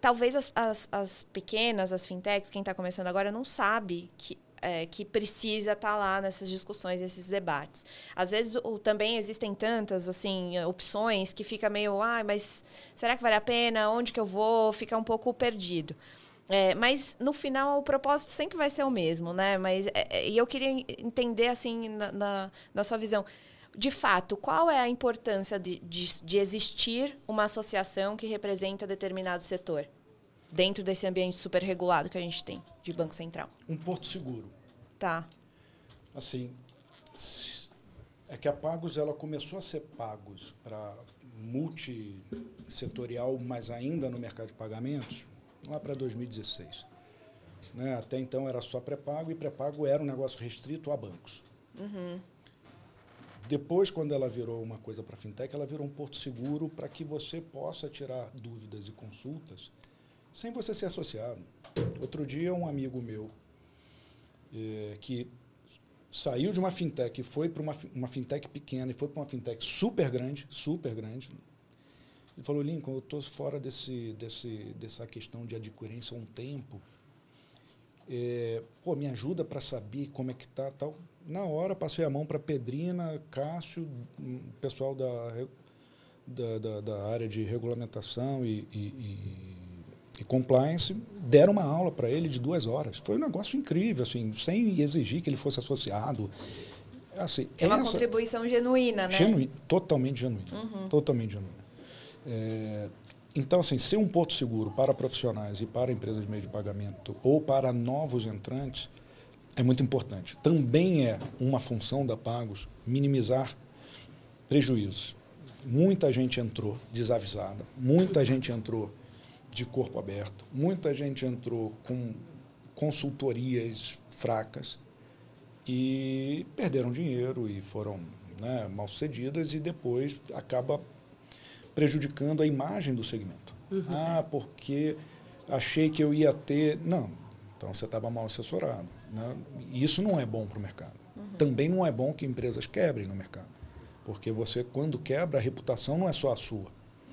Talvez as, as, as pequenas, as fintechs, quem está começando agora, não sabe que é, que precisa estar tá lá nessas discussões, nesses debates. Às vezes também existem tantas assim opções que fica meio, ah, mas será que vale a pena? Onde que eu vou? Fica um pouco perdido. É, mas no final o propósito sempre vai ser o mesmo, né? Mas é, é, e eu queria entender assim na, na, na, sua visão, de fato, qual é a importância de, de, de existir uma associação que representa determinado setor? dentro desse ambiente super regulado que a gente tem de Banco Central? Um porto seguro. Tá. Assim, é que a Pagos ela começou a ser Pagos para multissetorial, mas ainda no mercado de pagamentos, lá para 2016. Né? Até então era só pré-pago e pré-pago era um negócio restrito a bancos. Uhum. Depois, quando ela virou uma coisa para fintech, ela virou um porto seguro para que você possa tirar dúvidas e consultas sem você ser associado. Outro dia, um amigo meu é, que saiu de uma fintech e foi para uma, uma fintech pequena e foi para uma fintech super grande, super grande. Ele falou, Lincoln, eu estou fora desse, desse, dessa questão de adquirência há um tempo. É, pô, me ajuda para saber como é que tá tal. Na hora, passei a mão para Pedrina, Cássio, pessoal da, da, da, da área de regulamentação e, e, e e compliance, deram uma aula para ele de duas horas. Foi um negócio incrível, assim, sem exigir que ele fosse associado. Assim, é uma essa, contribuição genuína, né? Genuína, totalmente genuína. Uhum. Totalmente genuína. É, então, assim, ser um porto seguro para profissionais e para empresas de meio de pagamento ou para novos entrantes é muito importante. Também é uma função da Pagos minimizar prejuízos. Muita gente entrou desavisada, muita gente entrou de corpo aberto. Muita gente entrou com consultorias fracas e perderam dinheiro e foram né, mal sucedidas e depois acaba prejudicando a imagem do segmento. Uhum. Ah, porque achei que eu ia ter. Não, então você estava mal assessorado. Né? Isso não é bom para o mercado. Uhum. Também não é bom que empresas quebrem no mercado. Porque você, quando quebra, a reputação não é só a sua.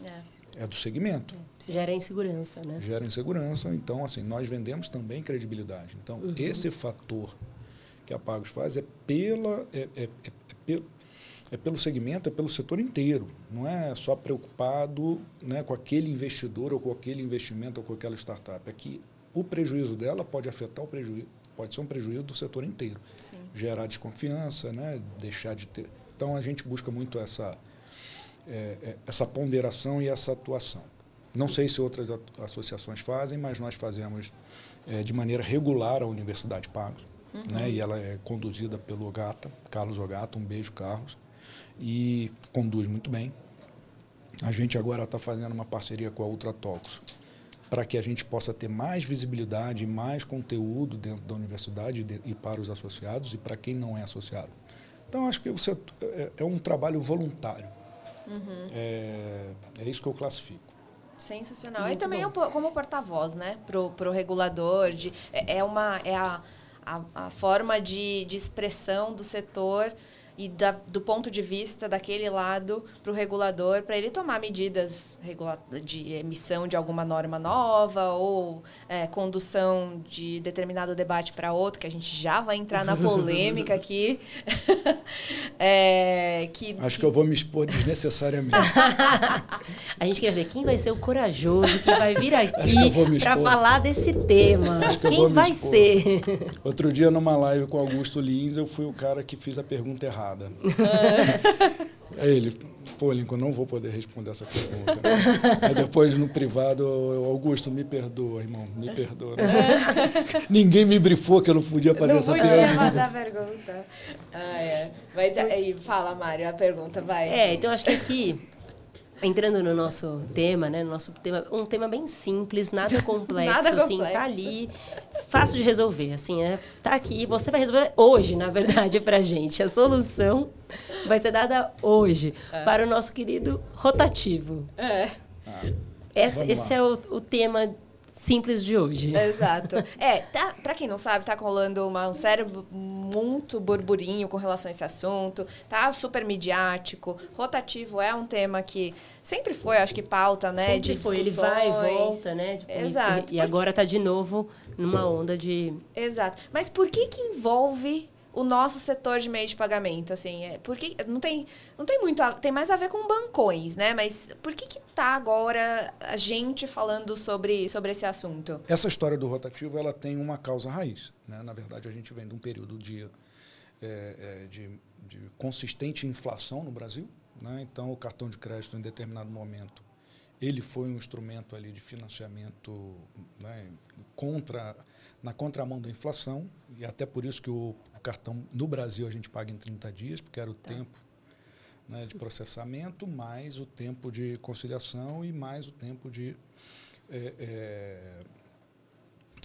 É é do segmento. Gera insegurança, né? Gera insegurança. Então, assim, nós vendemos também credibilidade. Então, uhum. esse fator que a Pagos faz é, pela, é, é, é, é, pelo, segmento, é pelo setor inteiro. Não é só preocupado né, com aquele investidor ou com aquele investimento ou com aquela startup. É que o prejuízo dela pode afetar o prejuízo, pode ser um prejuízo do setor inteiro. Sim. Gerar desconfiança, né, deixar de ter. Então, a gente busca muito essa é, é, essa ponderação e essa atuação. Não sei se outras associações fazem, mas nós fazemos é, de maneira regular a Universidade Pagos. Uhum. Né? E ela é conduzida pelo Ogata, Carlos Ogata, um beijo, Carlos, e conduz muito bem. A gente agora está fazendo uma parceria com a Ultratox para que a gente possa ter mais visibilidade e mais conteúdo dentro da universidade e para os associados e para quem não é associado. Então, acho que você, é, é um trabalho voluntário. Uhum. É, é isso que eu classifico. Sensacional. Muito e também bom. como porta-voz, né? Pro, pro regulador. De, é, é uma, é a, a, a forma de, de expressão do setor e da, do ponto de vista daquele lado para o regulador, para ele tomar medidas de emissão de alguma norma nova ou é, condução de determinado debate para outro, que a gente já vai entrar na polêmica aqui. é, que, Acho que... que eu vou me expor desnecessariamente. a gente quer ver quem vai ser o corajoso que vai vir aqui para falar desse tema. Que quem vai ser? Outro dia, numa live com Augusto Lins, eu fui o cara que fiz a pergunta errada errada. Aí ele, pô, Lincoln, não vou poder responder essa pergunta. Aí depois no privado, Augusto, me perdoa, irmão, me perdoa. Ninguém me brifou que eu não podia fazer não essa podia pergunta. Não podia fazer a pergunta. Ah, é. Mas aí, fala, Mário, a pergunta, vai. É, então acho que aqui Entrando no nosso tema, né? No nosso tema, um tema bem simples, nada complexo, nada assim, complexo. tá ali, fácil de resolver, assim, é, tá aqui, você vai resolver hoje, na verdade, pra gente. A solução vai ser dada hoje é. para o nosso querido rotativo. É. Ah, esse, esse é o, o tema simples de hoje. Exato. É, tá, pra quem não sabe, tá rolando uma, um sério muito burburinho com relação a esse assunto. Tá super midiático. Rotativo é um tema que sempre foi, acho que pauta, né? Sempre de foi, ele vai e volta, né? Tipo, Exato. E, e agora tá de novo numa onda de. Exato. Mas por que que envolve o nosso setor de meio de pagamento, assim, é, porque não tem, não tem muito, a, tem mais a ver com bancões, né? Mas por que que tá agora a gente falando sobre, sobre esse assunto? Essa história do rotativo, ela tem uma causa raiz, né? Na verdade, a gente vem de um período de, é, é, de, de consistente inflação no Brasil, né? Então, o cartão de crédito, em determinado momento, ele foi um instrumento ali de financiamento né, contra na contramão da inflação e até por isso que o, cartão no Brasil a gente paga em 30 dias porque era o tá. tempo né, de processamento mais o tempo de conciliação e mais o tempo de é, é,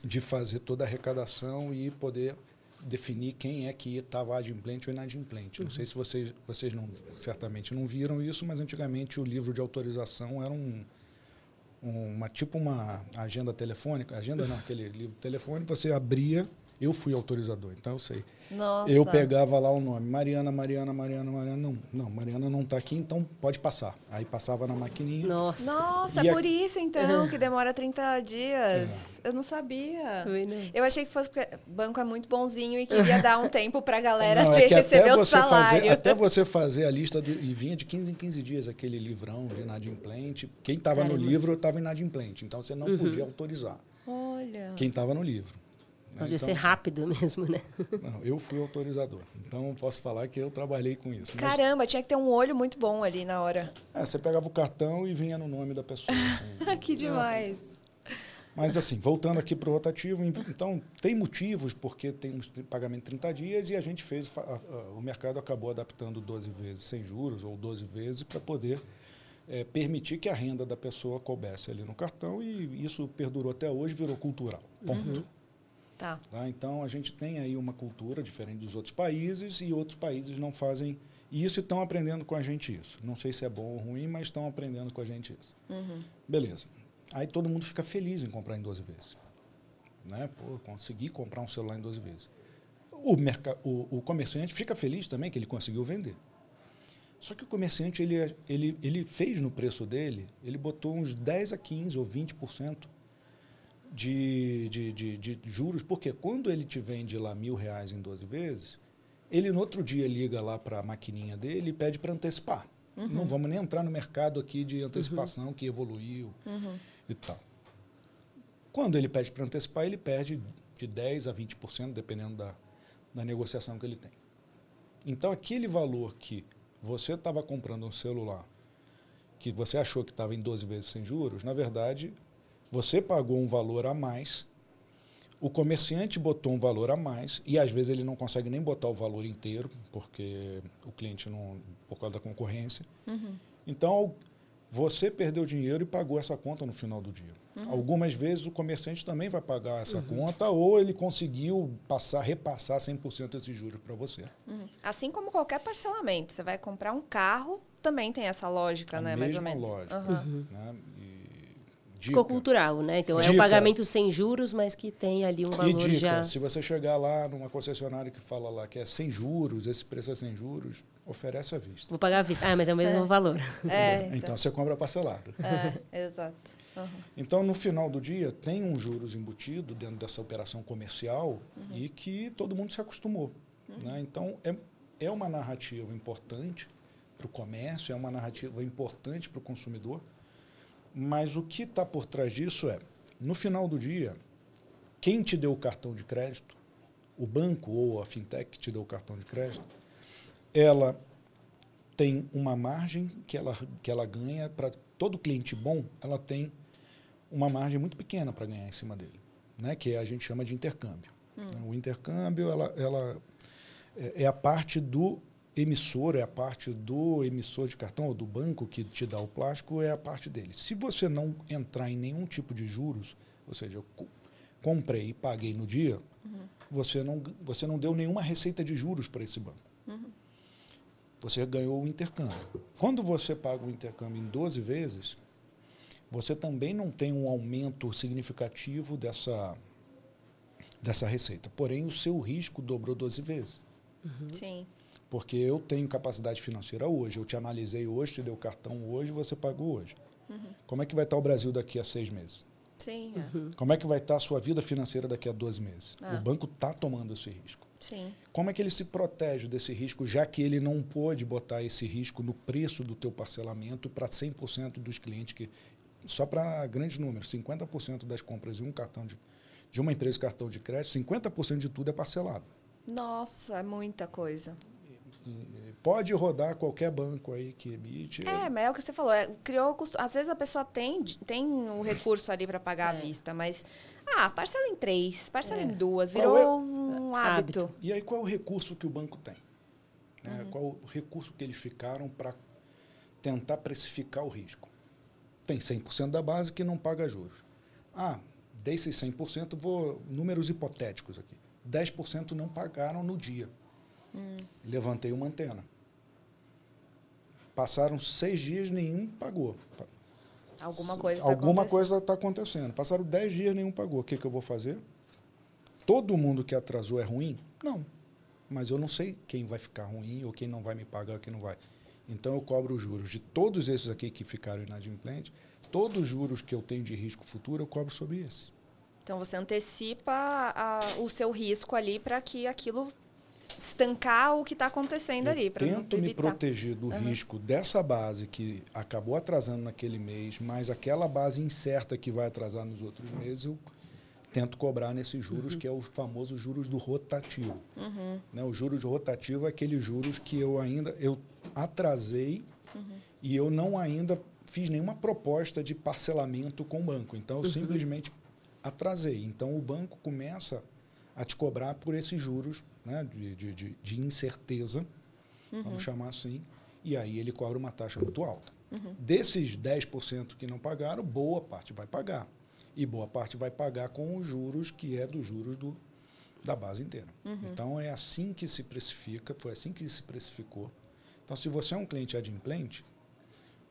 de fazer toda a arrecadação e poder definir quem é que estava adimplente ou inadimplente. Uhum. Não sei se vocês, vocês não, certamente não viram isso, mas antigamente o livro de autorização era um, uma tipo uma agenda telefônica, agenda não, aquele livro telefônico, você abria eu fui autorizador, então eu sei. Nossa. Eu pegava lá o nome, Mariana, Mariana, Mariana, Mariana. Não, não, Mariana não está aqui, então pode passar. Aí passava na maquininha. Nossa. Nossa, é por isso então que demora 30 dias. É. Eu não sabia. Eu achei que fosse porque o banco é muito bonzinho e queria dar um tempo para a galera não, ter, é receber o salário. Fazer, até você fazer a lista, do, e vinha de 15 em 15 dias aquele livrão de inadimplente. Quem estava no livro estava inadimplente, então você não uhum. podia autorizar. Olha. Quem estava no livro. Mas devia então, ser rápido mesmo, né? Não, eu fui autorizador. Então posso falar que eu trabalhei com isso. Caramba, mas, tinha que ter um olho muito bom ali na hora. É, você pegava o cartão e vinha no nome da pessoa. Assim. que demais. Mas assim, voltando aqui para o rotativo, então tem motivos porque temos pagamento de 30 dias e a gente fez, o mercado acabou adaptando 12 vezes sem juros ou 12 vezes para poder é, permitir que a renda da pessoa coubesse ali no cartão e isso perdurou até hoje, virou cultural. Ponto. Uhum. Tá. tá. Então, a gente tem aí uma cultura diferente dos outros países e outros países não fazem isso e estão aprendendo com a gente isso. Não sei se é bom ou ruim, mas estão aprendendo com a gente isso. Uhum. Beleza. Aí todo mundo fica feliz em comprar em 12 vezes. Né? Pô, consegui comprar um celular em 12 vezes. O, o, o comerciante fica feliz também que ele conseguiu vender. Só que o comerciante, ele, ele, ele fez no preço dele, ele botou uns 10 a 15 ou 20% de, de, de, de, juros, porque quando ele te vende lá mil reais em 12 vezes, ele no outro dia liga lá para a maquininha dele e pede para antecipar. Uhum. Não vamos nem entrar no mercado aqui de antecipação uhum. que evoluiu uhum. e tal. Quando ele pede para antecipar, ele perde de 10% a 20%, dependendo da, da negociação que ele tem. Então, aquele valor que você estava comprando um celular que você achou que estava em 12 vezes sem juros, na verdade, você pagou um valor a mais, o comerciante botou um valor a mais e às vezes ele não consegue nem botar o valor inteiro porque o cliente não por causa da concorrência. Uhum. Então você perdeu dinheiro e pagou essa conta no final do dia. Uhum. Algumas vezes o comerciante também vai pagar essa uhum. conta ou ele conseguiu passar, repassar 100% desses juros para você. Uhum. Assim como qualquer parcelamento, você vai comprar um carro, também tem essa lógica, A né, mais ou menos. lógica, né? Ficou cultural, né? Então dica. é um pagamento sem juros, mas que tem ali um valor e dica, já. Se você chegar lá numa concessionária que fala lá que é sem juros, esse preço é sem juros, oferece à vista. Vou pagar à vista. Ah, mas é o mesmo é. valor. É, então. então. você compra parcelado. É, exato. Uhum. Então, no final do dia, tem um juros embutido dentro dessa operação comercial uhum. e que todo mundo se acostumou. Uhum. Né? Então, é, é uma narrativa importante para o comércio, é uma narrativa importante para o consumidor, mas o que está por trás disso é, no final do dia, quem te deu o cartão de crédito, o banco ou a fintech que te deu o cartão de crédito, ela tem uma margem que ela, que ela ganha para todo cliente bom, ela tem uma margem muito pequena para ganhar em cima dele, né? que a gente chama de intercâmbio. Hum. O intercâmbio ela, ela é, é a parte do emissor, é a parte do emissor de cartão ou do banco que te dá o plástico, é a parte dele. Se você não entrar em nenhum tipo de juros, ou seja, eu comprei e paguei no dia, uhum. você, não, você não deu nenhuma receita de juros para esse banco. Uhum. Você ganhou o intercâmbio. Quando você paga o intercâmbio em 12 vezes, você também não tem um aumento significativo dessa, dessa receita. Porém, o seu risco dobrou 12 vezes. Uhum. Sim. Porque eu tenho capacidade financeira hoje, eu te analisei hoje, te dei o cartão hoje, você pagou hoje. Uhum. Como é que vai estar o Brasil daqui a seis meses? Sim. É. Uhum. Como é que vai estar a sua vida financeira daqui a 12 meses? Ah. O banco está tomando esse risco. Sim. Como é que ele se protege desse risco, já que ele não pôde botar esse risco no preço do teu parcelamento para 100% dos clientes que só para grandes números, 50% das compras de um cartão de, de uma empresa de cartão de crédito, 50% de tudo é parcelado. Nossa, é muita coisa. Pode rodar qualquer banco aí que emite. É, mas é o que você falou. É, criou custo. Às vezes a pessoa tem, tem o recurso ali para pagar é. à vista, mas. Ah, parcela em três, parcela é. em duas, virou é? um hábito. hábito. E aí qual é o recurso que o banco tem? Né? Uhum. Qual o recurso que eles ficaram para tentar precificar o risco? Tem 100% da base que não paga juros. Ah, desses 100%, vou números hipotéticos aqui. 10% não pagaram no dia. Hum. Levantei uma antena. Passaram seis dias, nenhum pagou. Alguma coisa está Alguma coisa está acontecendo. Passaram dez dias, nenhum pagou. O que, que eu vou fazer? Todo mundo que atrasou é ruim? Não. Mas eu não sei quem vai ficar ruim ou quem não vai me pagar ou quem não vai. Então eu cobro os juros de todos esses aqui que ficaram inadimplentes, todos os juros que eu tenho de risco futuro eu cobro sobre esse. Então você antecipa a, o seu risco ali para que aquilo estancar o que está acontecendo eu ali. Tento me proteger do uhum. risco dessa base que acabou atrasando naquele mês, mas aquela base incerta que vai atrasar nos outros meses, eu tento cobrar nesses juros, uhum. que é o famoso juros do rotativo. Uhum. Né? O juros rotativo é aquele juros que eu ainda eu atrasei uhum. e eu não ainda fiz nenhuma proposta de parcelamento com o banco. Então, eu uhum. simplesmente atrasei. Então, o banco começa a te cobrar por esses juros né, de, de, de, de incerteza, uhum. vamos chamar assim, e aí ele cobra uma taxa muito alta. Uhum. Desses 10% que não pagaram, boa parte vai pagar. E boa parte vai pagar com os juros que é dos juros do, da base inteira. Uhum. Então é assim que se precifica, foi assim que se precificou. Então, se você é um cliente adimplente,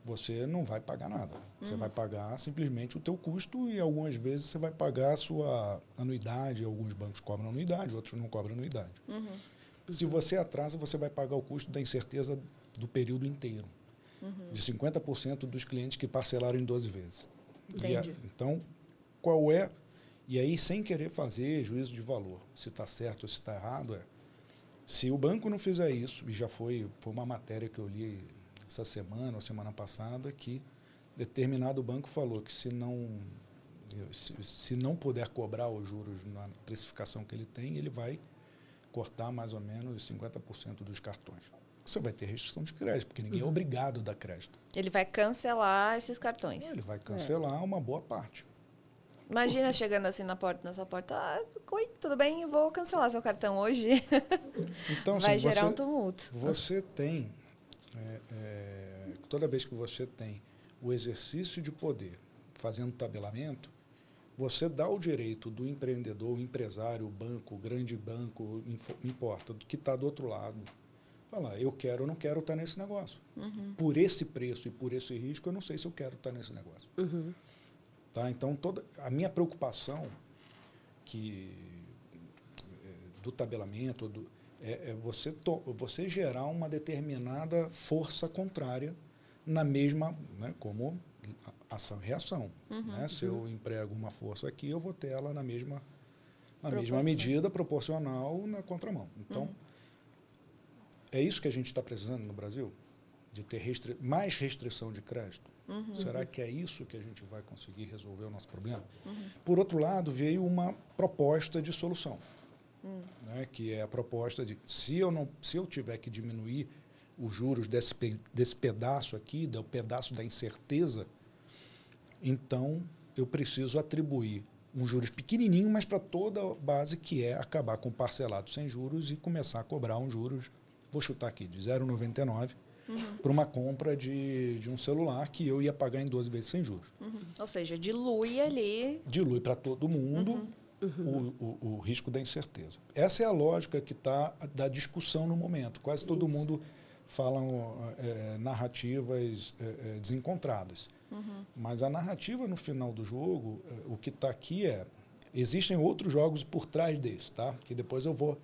você não vai pagar nada. Você uhum. vai pagar simplesmente o teu custo e algumas vezes você vai pagar a sua anuidade. Alguns bancos cobram anuidade, outros não cobram anuidade. Uhum. Se você atrasa, você vai pagar o custo da incerteza do período inteiro. Uhum. De 50% dos clientes que parcelaram em 12 vezes. Entendi. A, então, qual é... E aí, sem querer fazer juízo de valor, se está certo ou se está errado, é... Se o banco não fizer isso, e já foi, foi uma matéria que eu li essa semana ou semana passada que determinado banco falou que se não se, se não puder cobrar os juros na precificação que ele tem, ele vai cortar mais ou menos 50% dos cartões. Você vai ter restrição de crédito, porque ninguém é uhum. é obrigado a dar crédito. Ele vai cancelar esses cartões. Ele vai cancelar é. uma boa parte. Imagina chegando assim na porta, na sua porta, ah, oi, tudo bem, vou cancelar seu cartão hoje. Então, vai assim, gerar você, um tumulto. Você tem é, é, toda vez que você tem o exercício de poder fazendo tabelamento, você dá o direito do empreendedor, empresário, banco, grande banco, importa, que está do outro lado, falar, eu quero ou não quero estar tá nesse negócio. Uhum. Por esse preço e por esse risco, eu não sei se eu quero estar tá nesse negócio. Uhum. Tá? Então, toda a minha preocupação que é, do tabelamento, do, é, é você, você gerar uma determinada força contrária na mesma, né, como ação e reação. Uhum, né? Se uhum. eu emprego uma força aqui, eu vou ter ela na mesma, na mesma medida, proporcional na contramão. Então, uhum. é isso que a gente está precisando no Brasil? De ter restri mais restrição de crédito? Uhum. Será que é isso que a gente vai conseguir resolver o nosso problema? Uhum. Por outro lado, veio uma proposta de solução hum. né, que é a proposta de se eu não se eu tiver que diminuir os juros desse, desse pedaço aqui, do pedaço da incerteza, então eu preciso atribuir um juros pequenininho, mas para toda a base que é acabar com parcelado sem juros e começar a cobrar um juros, vou chutar aqui, de 0,99 uhum. para uma compra de, de um celular que eu ia pagar em 12 vezes sem juros. Uhum. Ou seja, dilui ali. Dilui para todo mundo. Uhum uhum. o, o, o, risco da incerteza. Essa é a lógica que está da discussão no momento. Quase todo Isso. mundo fala é, narrativas é, é, desencontradas. Uhum. Mas a narrativa no final do jogo, eh, o que está aqui é existem outros jogos por trás desse, tá? Que depois eu vou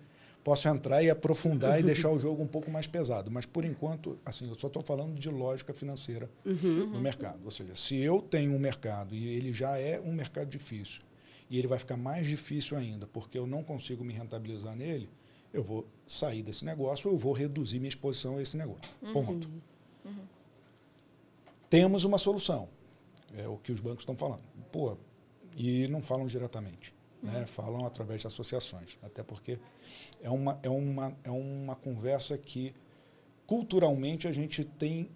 posso entrar e aprofundar e deixar o jogo um pouco mais pesado. Mas, por enquanto, assim, eu só estou falando de lógica financeira uhum. no mercado. Ou seja, se eu tenho um mercado e ele já é um mercado difícil, e ele vai ficar mais difícil ainda, porque eu não consigo me rentabilizar nele, eu vou sair desse negócio ou eu vou reduzir minha exposição a esse negócio. Uhum. Ponto. Uhum. Temos uma solução. É o que os bancos estão falando. Pô, e não falam diretamente né? falam através de associações. Até porque é uma, é, uma, é uma conversa que, culturalmente, a gente tem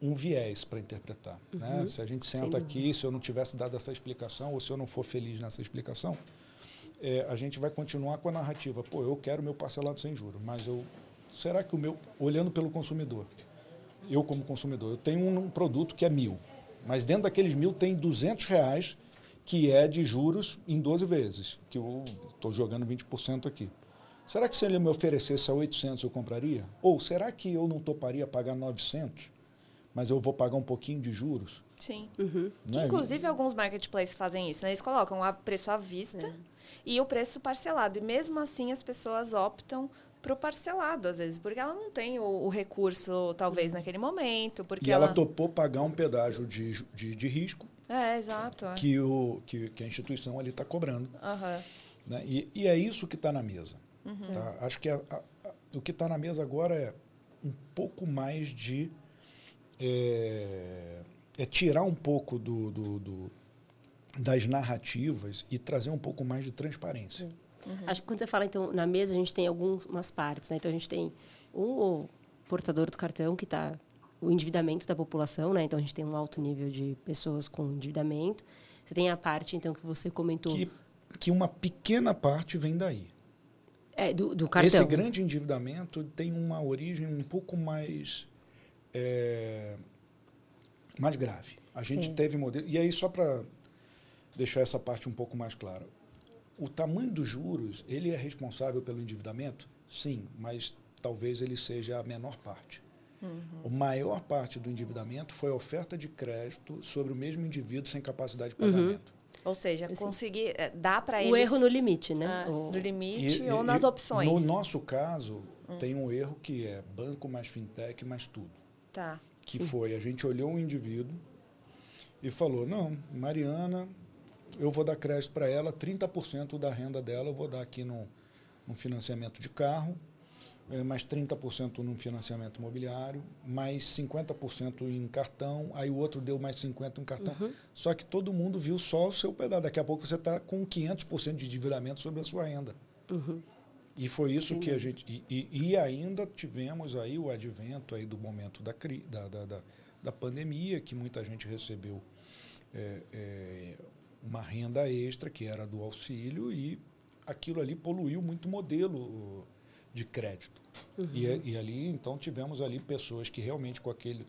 um viés para interpretar. Né? Uhum. Né? Se a gente senta aqui, se eu não tivesse dado essa explicação, ou se eu não for feliz nessa explicação, é, a gente vai continuar com a narrativa. Pô, eu quero meu parcelado sem juros, mas eu. Será que o meu. Olhando pelo consumidor, eu como consumidor, eu tenho um, um produto que é mil, mas dentro daqueles mil tem 200 reais que é de juros em 12 vezes, que eu estou jogando 20% aqui. Será que se ele me oferecesse a 800 eu compraria? Ou será que eu não toparia pagar 900, mas eu vou pagar um pouquinho de juros? Sim. Uhum. Que, é? inclusive, alguns marketplaces fazem isso. Né? Eles colocam o preço à vista é. e o preço parcelado. E mesmo assim, as pessoas optam para o parcelado, às vezes, porque ela não tem o, o recurso, talvez, naquele momento. Porque e ela, ela topou pagar um pedágio de, de, de risco é, exato. É. Que, o, que, que, a instituição ali está cobrando. Uhum. Né? E, e, é isso que está na mesa. Uhum. Tá? Acho que a, a, a, o que está na mesa agora é um pouco mais de. É, é tirar um pouco do, do, do, das narrativas e trazer um pouco mais de transparência. Uhum. Acho que quando você fala, então, na mesa, a gente tem algumas partes. Né? Então, a gente tem um portador do cartão que está o endividamento da população, né? Então a gente tem um alto nível de pessoas com endividamento. Você tem a parte então que você comentou que, que uma pequena parte vem daí. É do, do cartão. Esse grande endividamento tem uma origem um pouco mais é, mais grave. A gente é. teve modelo e aí só para deixar essa parte um pouco mais clara, o tamanho dos juros ele é responsável pelo endividamento, sim, mas talvez ele seja a menor parte. Uhum. A maior parte do endividamento foi a oferta de crédito sobre o mesmo indivíduo sem capacidade de uhum. pagamento. Uhum. Ou seja, conseguir é, dar para eles o erro no limite, né? Ah, o... No limite e, ou e, nas opções. No nosso caso, hum. tem um erro que é banco mais fintech mais tudo. Tá. Que Sim. foi a gente olhou um indivíduo e falou: "Não, Mariana, eu vou dar crédito para ela, 30% da renda dela eu vou dar aqui no, no financiamento de carro é, mais 30% no financiamento imobiliário, mais 50% em cartão, aí o outro deu mais 50% em cartão. Uhum. Só que todo mundo viu só o seu pedaço. Daqui a pouco você está com 500% de endividamento sobre a sua renda. Uhum. E foi isso Sim. que a gente. E, e, e, ainda tivemos aí o advento aí do momento da, da, da, da, da pandemia, que muita gente recebeu é, é, uma renda extra, que era do auxílio, e aquilo ali poluiu muito o modelo de crédito. Uhum. E, e, ali, então, tivemos ali pessoas que realmente com aquele,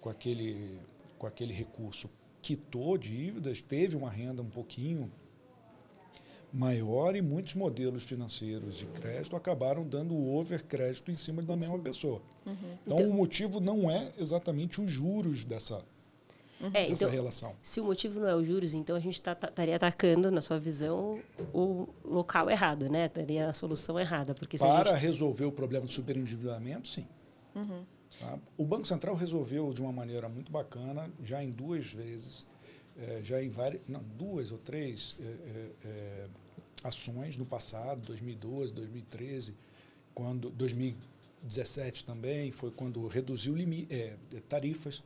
com aquele, com aquele recurso quitou dívidas, teve uma renda um pouquinho maior e muitos modelos financeiros de crédito acabaram dando over crédito em cima da mesma pessoa. Uhum. Então, então, o motivo não é exatamente os juros dessa, uhum. é, dessa então, relação. Se o motivo não é os juros, então a gente tá, tá, estaria atacando, na sua visão, o local errado, né? Estaria a solução errada. Porque Para gente... resolver o problema do superendividamento, sim. Uhum. Tá? O Banco Central resolveu de uma maneira muito bacana, já em duas vezes, é, já em várias, não, duas ou três é, é, é ações no passado, 2012, 2013, quando 2017 também foi quando reduziu limite, tarifas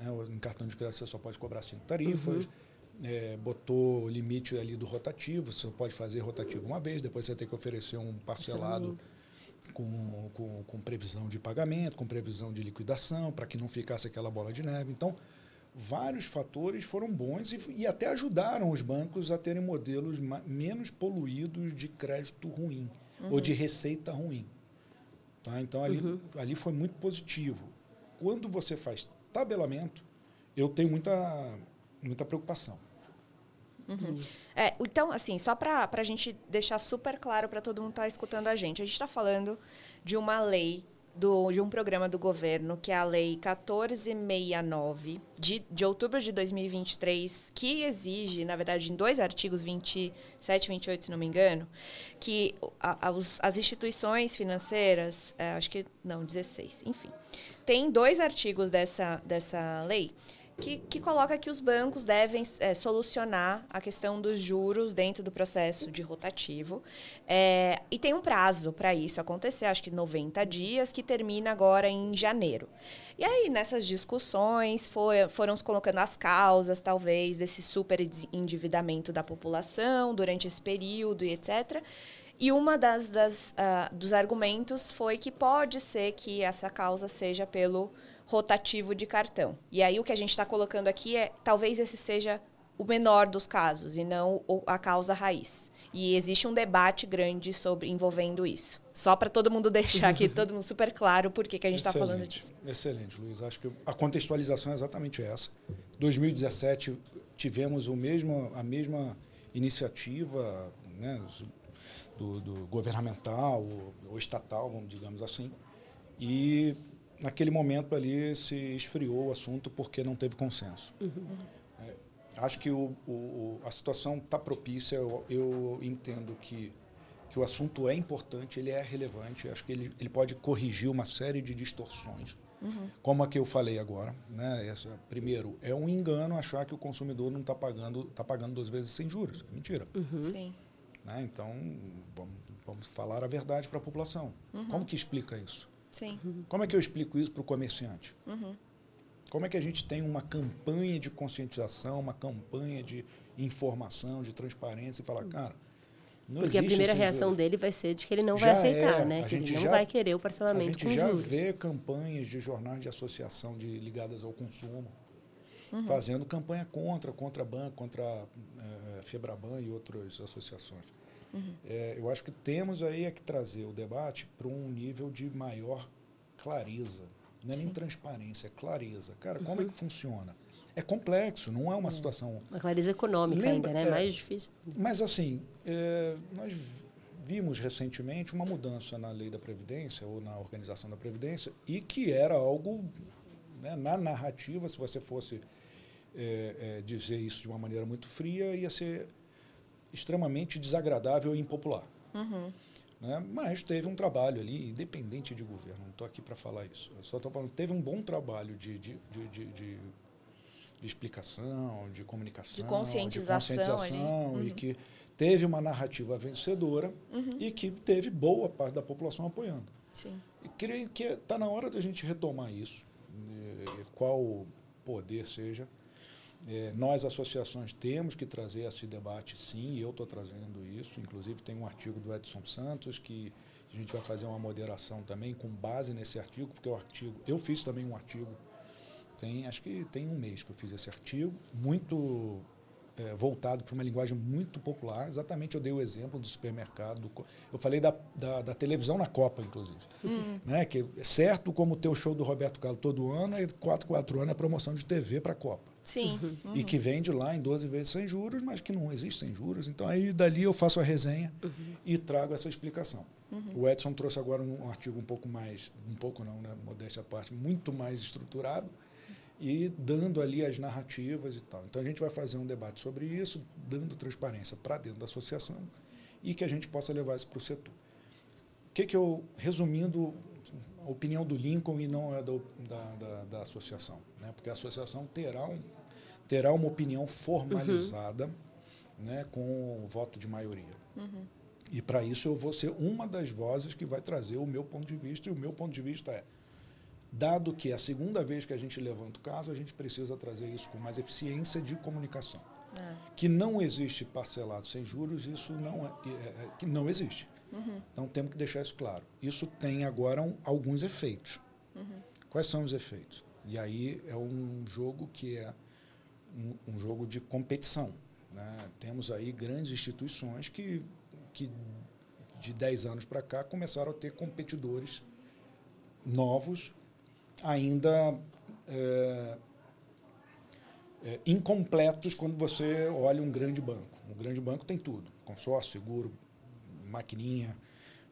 né? Em cartão de crédito você só pode cobrar cinco tarifas. Uhum. É, botou o limite ali do rotativo, você pode fazer rotativo uma vez, depois você tem que oferecer um parcelado com, com, com, previsão de pagamento, com previsão de liquidação, para que não ficasse aquela bola de neve. Então, vários fatores foram bons e, e até ajudaram os bancos a terem modelos menos poluídos de crédito ruim uhum. ou de receita ruim. Tá? Então, ali, uhum. ali foi muito positivo. Quando você faz tabelamento, eu tenho muita, muita preocupação. Uhum. É, então, assim, só para a gente deixar super claro para todo mundo que está escutando a gente, a gente está falando de uma lei do, de um programa do governo, que é a Lei 1469, de, de outubro de 2023, que exige, na verdade, em dois artigos, 27 e 28, se não me engano, que a, a, os, as instituições financeiras, é, acho que, não, 16, enfim, tem dois artigos dessa, dessa lei que, que coloca que os bancos devem é, solucionar a questão dos juros dentro do processo de rotativo. É, e tem um prazo para isso acontecer, acho que 90 dias, que termina agora em janeiro. E aí, nessas discussões, foi, foram se colocando as causas, talvez, desse super endividamento da população durante esse período e etc. E uma das, das uh, dos argumentos foi que pode ser que essa causa seja pelo rotativo de cartão. E aí o que a gente está colocando aqui é talvez esse seja o menor dos casos e não a causa raiz. E existe um debate grande sobre envolvendo isso. Só para todo mundo deixar aqui todo mundo super claro por que, que a gente está falando disso. Excelente, Luiz. Acho que a contextualização é exatamente essa. 2017 tivemos o mesmo, a mesma iniciativa né, do, do governamental ou, estatal, vamos digamos assim, e naquele momento ali se esfriou o assunto porque não teve consenso. Uhum. É, acho que o, o, a situação está propícia, eu, eu, entendo que, que o assunto é importante, ele é relevante, acho que ele, ele pode corrigir uma série de distorções. Uhum. Como a que eu falei agora, né? Essa, primeiro, é um engano achar que o consumidor não está pagando, tá pagando duas vezes sem juros. É mentira. Uhum. Sim. Né? Então, vamos, vamos, falar a verdade para a população. Uhum. Como que explica isso? Sim. Como é que eu explico isso para o comerciante? Uhum. Como é que a gente tem uma campanha de conscientização, uma campanha de informação, de transparência e falar, cara, não Porque a primeira reação dele vai ser de que ele não já vai aceitar, é, né? Que ele não já, vai querer o parcelamento com juros. A gente já vê campanhas de jornais de associação de, ligadas ao consumo, uhum. fazendo campanha contra, contra a banco, contra a é, Febraban e outras associações. Uhum. É, eu acho que temos aí é que trazer o debate para um nível de maior clareza. Não é Sim. nem transparência, é clareza. Cara, uhum. como é que funciona? É complexo, não é uma é. situação. Uma clareza econômica Lembra, ainda, né? É, Mais difícil. Mas, assim, é, nós vimos recentemente uma mudança na lei da Previdência ou na organização da Previdência e que era algo, né, na narrativa, se você fosse é, é, dizer isso de uma maneira muito fria, ia ser extremamente desagradável e impopular. Uhum. Né? Mas teve um trabalho ali, independente de governo, não estou aqui para falar isso. Eu só estou falando teve um bom trabalho de, de, de, de, explicação, de comunicação, de conscientização, de conscientização uhum. e que teve uma narrativa vencedora uhum. e que teve boa parte da população apoiando. Sim. E creio que está na hora da gente retomar isso, eh, qual poder seja, é, nós, associações, temos que trazer esse debate, sim, e eu estou trazendo isso. Inclusive, tem um artigo do Edson Santos que a gente vai fazer uma moderação também com base nesse artigo, porque o artigo. Eu fiz também um artigo, tem, acho que tem um mês que eu fiz esse artigo, muito é, voltado para uma linguagem muito popular. Exatamente, eu dei o exemplo do supermercado. Do, eu falei da, da, da, televisão na Copa, inclusive. Uhum. Né? Que é certo como ter o show do Roberto Carlos todo ano, e 4, 4 anos é promoção de TV para a Copa. Sim. Uhum. E que vende lá em 12 vezes sem juros, mas que não existe sem juros. Então, aí dali eu faço a resenha uhum. e trago essa explicação. Uhum. O Edson trouxe agora um artigo um pouco mais, um pouco não, né? modéstia à parte, muito mais estruturado, e dando ali as narrativas e tal. Então a gente vai fazer um debate sobre isso, dando transparência para dentro da associação e que a gente possa levar isso para o setor. O que, que eu, resumindo, a opinião do Lincoln e não é do, da, da, da, associação, né? porque a associação terá, um, terá uma opinião formalizada uhum. né, com o voto de maioria. Uhum. E para isso eu vou ser uma das vozes que vai trazer o meu ponto de vista, e o meu ponto de vista é Dado que é a segunda vez que a gente levanta o caso, a gente precisa trazer isso com mais eficiência de comunicação. É. Que não existe parcelado sem juros, isso não, é, é, é que não existe. Uhum. Então temos que deixar isso claro. Isso tem agora um, alguns efeitos. Uhum. Quais são os efeitos? E aí é um jogo que é um, um jogo de competição. Né? Temos aí grandes instituições que, que de 10 anos para cá começaram a ter competidores novos ainda é, é, incompletos quando você olha um grande banco. Um grande banco tem tudo: consórcio, seguro, maquininha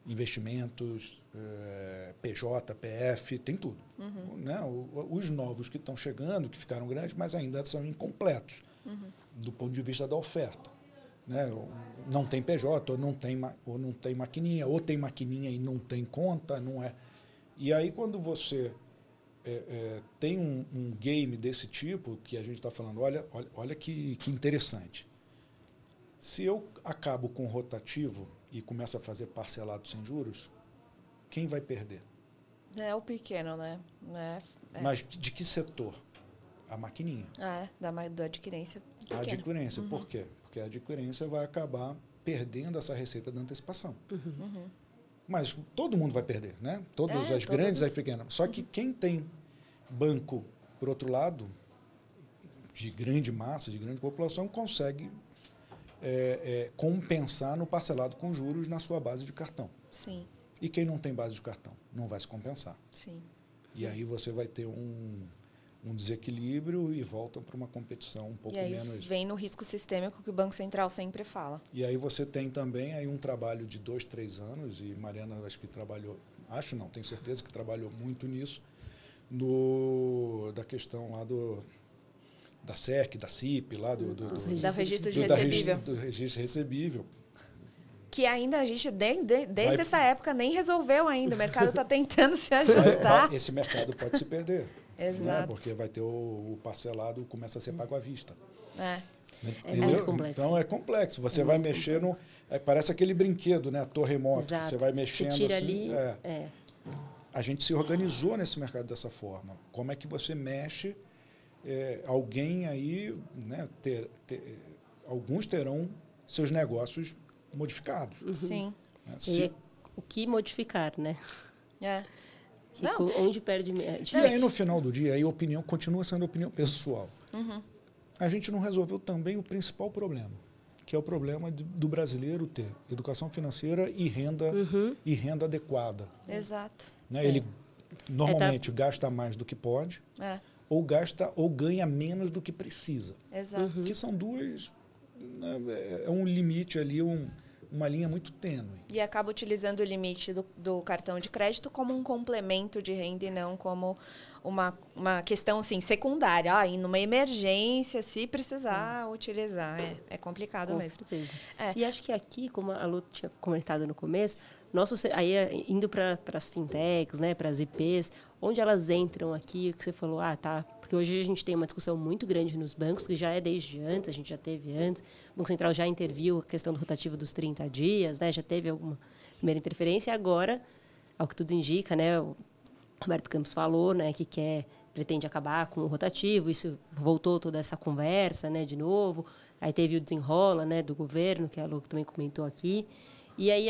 investimentos, é, PJ, PF, tem tudo. Uhum. Né? O, os novos que estão chegando, que ficaram grandes, mas ainda são incompletos uhum. do ponto de vista da oferta. Né? Não tem PJ, ou não tem, ou não tem maquininha, ou tem maquininha e não tem conta, não é. E aí quando você é, é, tem um, um, game desse tipo que a gente está falando, olha, olha, olha que, que interessante. Se eu acabo com o rotativo e começo a fazer parcelado sem juros, quem vai perder? É o pequeno, né? É, é. Mas de que setor? A maquininha. Ah, é, da, da adquirência. Pequena. A adquirência. Uhum. Por quê? Porque a adquirência vai acabar perdendo essa receita da antecipação. Uhum. Uhum. Mas todo mundo vai perder, né? Todas é, as grandes e as pequenas. Só que quem tem banco, por outro lado, de grande massa, de grande população, consegue é, é, compensar no parcelado com juros na sua base de cartão. Sim. E quem não tem base de cartão? Não vai se compensar. Sim. E aí você vai ter um, um desequilíbrio e volta para uma competição um pouco e aí menos. Vem no risco sistêmico que o Banco Central sempre fala. E aí você tem também aí um trabalho de dois, três anos, e Mariana acho que trabalhou, acho não, tenho certeza que trabalhou muito nisso, no, da questão lá do da SEC, da CIP, lá do, do, do, do registro de recebível. do registro recebível que ainda a gente, de, de, desde Vai... essa época, nem resolveu ainda. O mercado está tentando se ajustar. Esse mercado pode se perder. Né? Exato. Né? Porque vai ter o, o, parcelado, começa a ser pago à vista. É. É muito complexo. Então é complexo. Você é vai mexendo. É, parece aquele brinquedo, né? A torre remoto. Você vai mexendo você tira assim. Ali, é. é. A gente se organizou nesse mercado dessa forma. Como é que você mexe? É, alguém aí, né, ter, ter, alguns terão seus negócios modificados. Uhum. Sim. Né? Se... É o que modificar, né? É. Que, onde perde. É e aí, no final do dia, aí a opinião continua sendo opinião pessoal. Uhum. A gente não resolveu também o principal problema, que é o problema de, do brasileiro ter educação financeira e renda, uhum. e renda adequada. Exato. Né? Ele é. normalmente é, tá... gasta mais do que pode, é. Ou gasta ou ganha menos do que precisa. Exato. Que são duas. Né, é, é um limite ali, um uma linha muito tênue. E acaba utilizando o limite do, do, cartão de crédito como um complemento de renda e não como uma, uma questão assim, secundária. Ah, em uma emergência, se precisar hum. utilizar. É, é complicado Com mesmo. Certeza. É. E acho que aqui, como a Lu tinha comentado no começo, nosso, aí indo para as fintechs, né, para as IPs, onde elas entram aqui, que você falou, ah, tá, porque hoje a gente tem uma discussão muito grande nos bancos, que já é desde antes, a gente já teve antes. O Banco Central já interviu a questão do rotativo dos 30 dias, né? já teve alguma primeira interferência. E agora, ao que tudo indica, né, o Roberto Campos falou né, que quer pretende acabar com o rotativo, isso voltou toda essa conversa né, de novo. Aí teve o desenrola né, do governo, que a Lu também comentou aqui. E aí,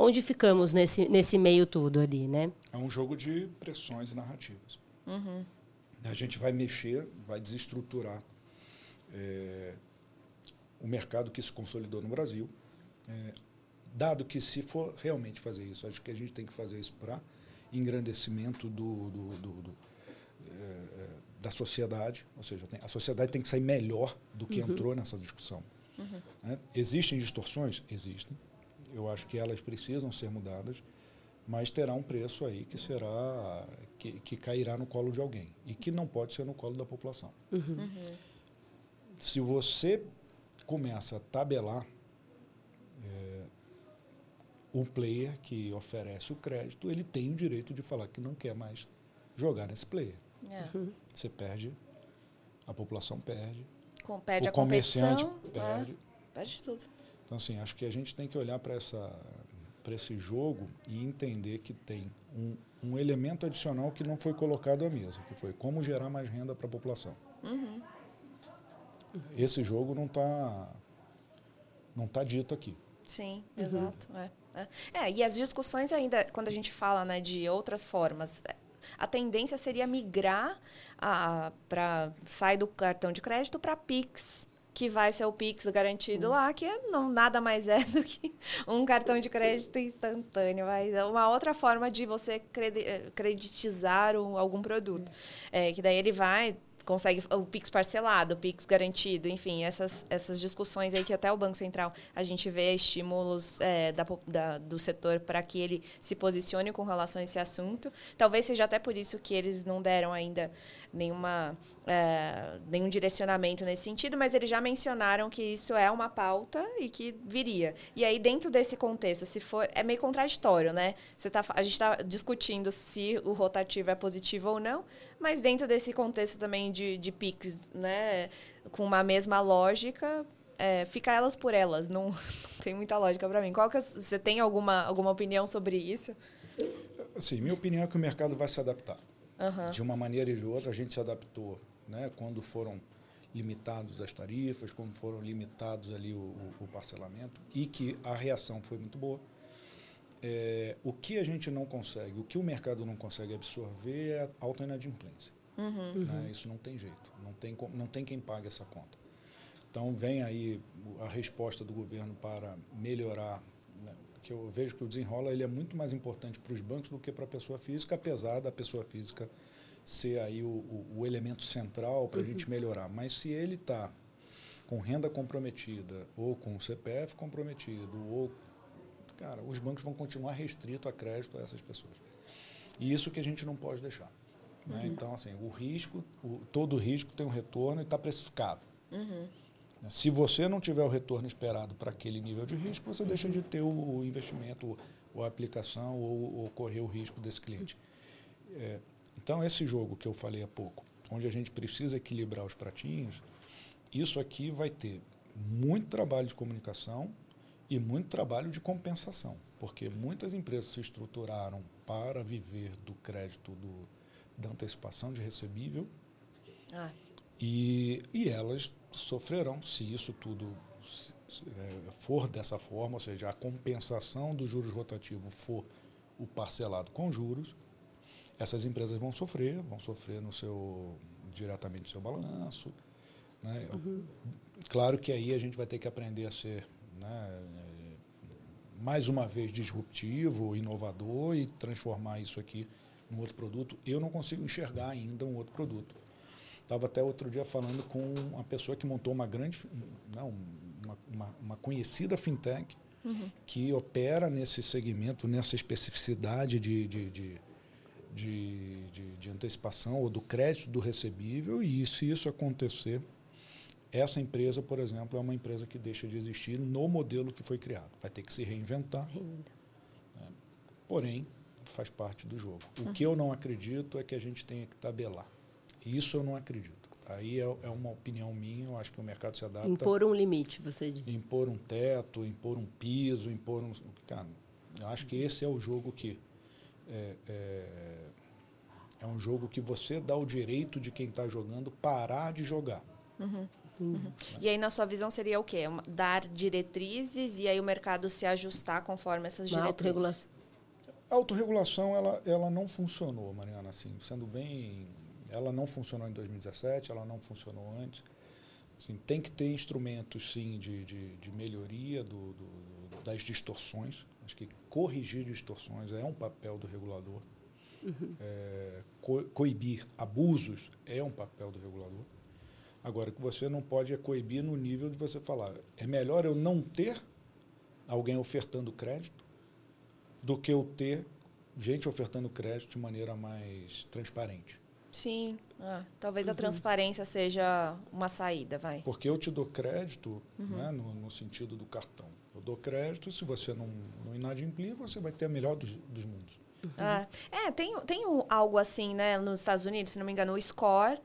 onde ficamos nesse, nesse meio tudo ali, né? É um jogo de pressões e narrativas. Uhum. A gente vai mexer, vai desestruturar é, o mercado que se consolidou no Brasil. É, dado que, se for realmente fazer isso, acho que a gente tem que fazer isso para engrandecimento do, do, do, do é, da sociedade, ou seja, tem, a sociedade tem que sair melhor do que uhum. entrou nessa discussão. Uhum. Né? Existem distorções? Existem. Eu acho que elas precisam ser mudadas mas terá um preço aí que será que, que cairá no colo de alguém e que não pode ser no colo da população. Uhum. Uhum. Se você começa a tabelar é, o player que oferece o crédito, ele tem o direito de falar que não quer mais jogar nesse player. É. Uhum. Você perde, a população perde, Com, perde o comerciante é. perde. Perde tudo. Então, assim, acho que a gente tem que olhar para essa para esse jogo e entender que tem um, um, elemento adicional que não foi colocado à mesa, que foi como gerar mais renda para a população. Uhum. Esse jogo não está não tá dito aqui. Sim, uhum. exato. É, é. é, e as discussões ainda, quando a gente fala né, de outras formas, a tendência seria migrar para sair do cartão de crédito para Pix que vai ser o Pix garantido uhum. lá, que é não nada mais é do que um cartão de crédito instantâneo. Vai uma outra forma de você eh, creditizar um, algum produto. É, que daí ele vai consegue o Pix parcelado, o Pix garantido, enfim, essas, essas discussões aí que até o Banco Central a gente vê estímulos é, da, da, do setor para que ele se posicione com relação a esse assunto. Talvez seja até por isso que eles não deram ainda nenhuma, é, nenhum direcionamento nesse sentido, mas eles já mencionaram que isso é uma pauta e que viria. E aí, dentro desse contexto, se for. É meio contraditório, né? Você tá, a gente está discutindo se o rotativo é positivo ou não, mas dentro desse contexto também de, de PIX, né? Com uma mesma lógica, é, fica elas por elas. Não, não tem muita lógica para mim. Qual que você tem alguma, alguma opinião sobre isso? Sim, minha opinião é que o mercado vai se adaptar. Uhum. De uma maneira e de outra, a gente se adaptou. Né? Quando foram limitados as tarifas, quando foram limitados ali o, o, o parcelamento, e que a reação foi muito boa. É, o que a gente não consegue, o que o mercado não consegue absorver é a alta inadimplência. Uhum. Né? Isso não tem jeito, não tem, não tem quem pague essa conta. Então vem aí a resposta do governo para melhorar que eu vejo que o desenrola ele é muito mais importante para os bancos do que para a pessoa física, apesar da pessoa física ser aí o, o, o elemento central para a uhum. gente melhorar. Mas se ele está com renda comprometida ou com CPF comprometido ou cara, os bancos vão continuar restrito a crédito a essas pessoas. E isso que a gente não pode deixar. Né? Uhum. Então, assim, o risco, o, todo risco tem um retorno e está precificado. Uhum. Se você não tiver o retorno esperado para aquele nível de risco, você deixa de ter o investimento, ou a aplicação, ou, ou correr o risco desse cliente. É, então, esse jogo que eu falei há pouco, onde a gente precisa equilibrar os pratinhos, isso aqui vai ter muito trabalho de comunicação e muito trabalho de compensação, porque muitas empresas se estruturaram para viver do crédito do, da antecipação de recebível ah. e, e elas sofrerão se isso tudo é, for dessa forma, ou seja, a compensação do juros rotativo for o parcelado com juros, essas empresas vão sofrer, vão sofrer no seu diretamente no seu balanço. Né? Uhum. Claro que aí a gente vai ter que aprender a ser né, mais uma vez disruptivo, inovador e transformar isso aqui num outro produto. Eu não consigo enxergar ainda um outro produto. Estava até outro dia falando com uma pessoa que montou uma grande, não, uma, uma, uma conhecida fintech uhum. que opera nesse segmento, nessa especificidade de, de, de, de, de, de antecipação ou do crédito do recebível. E se isso acontecer, essa empresa, por exemplo, é uma empresa que deixa de existir no modelo que foi criado. Vai ter que se reinventar. É, porém, faz parte do jogo. O uhum. que eu não acredito é que a gente tenha que tabelar. Isso eu não acredito. Aí é, é, uma opinião minha, eu acho que o mercado se adapta. Impor um limite, você diz. Impor um teto, impor um piso, impor um. Cara, eu acho que esse é o jogo que. É, é, é um jogo que você dá o direito de quem está jogando parar de jogar. Uhum. Uhum. E aí, na sua visão, seria o quê? Dar diretrizes e aí o mercado se ajustar conforme essas Uma diretrizes? A autorregulação, ela, ela não funcionou, Mariana, assim, sendo bem ela não funcionou em 2017, ela não funcionou antes. Assim, tem que ter instrumentos, sim, de, de, de melhoria do, do, das distorções. Acho que corrigir distorções é um papel do regulador. Uhum. É, co coibir abusos é um papel do regulador. Agora, o que você não pode é coibir no nível de você falar é melhor eu não ter alguém ofertando crédito do que eu ter gente ofertando crédito de maneira mais transparente. Sim, ah, talvez uhum. a transparência seja uma saída, vai. Porque eu te dou crédito uhum. né, no, no, sentido do cartão. Eu dou crédito, se você não, não inadimplir, você vai ter a melhor dos, dos mundos. Uhum. Ah, é, tem, tem algo assim, né, nos Estados Unidos, se não me engano, o score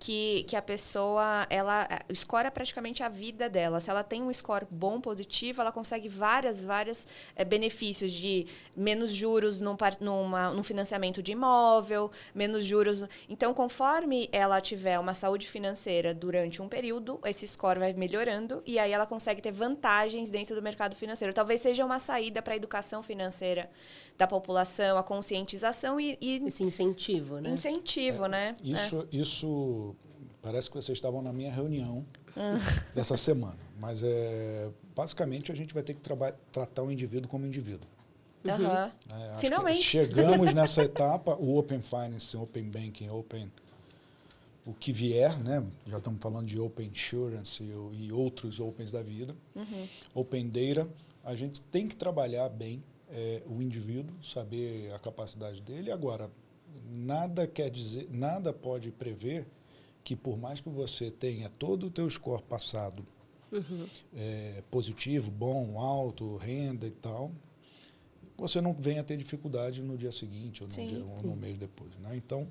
que, que a pessoa, ela, o score é praticamente a vida dela. Se ela tem um score bom, positivo, ela consegue várias, várias é, benefícios de menos juros num, numa, num financiamento de imóvel, menos juros. Então, conforme ela tiver uma saúde financeira durante um período, esse score vai melhorando e aí ela consegue ter vantagens dentro do mercado financeiro. Talvez seja uma saída para a educação financeira da população, a conscientização e, e esse incentivo, né? Incentivo, é, né? Isso, é. isso parece que vocês estavam na minha reunião ah. dessa semana, mas é basicamente a gente vai ter que tratar o indivíduo como indivíduo. Uhum. É, Finalmente. Chegamos nessa etapa, o Open Finance, Open Banking, Open o que vier, né? Já estamos falando de Open Insurance e, e outros Opens da vida. Uhum. Open Data, a gente tem que trabalhar bem é, o indivíduo, saber a capacidade dele. Agora, nada quer dizer, nada pode prever que por mais que você tenha todo o teu score passado Uhum. é, positivo, bom, alto, renda e tal, você não venha ter dificuldade no dia seguinte ou no, Sim, dia, ou no mês depois. Né? Então,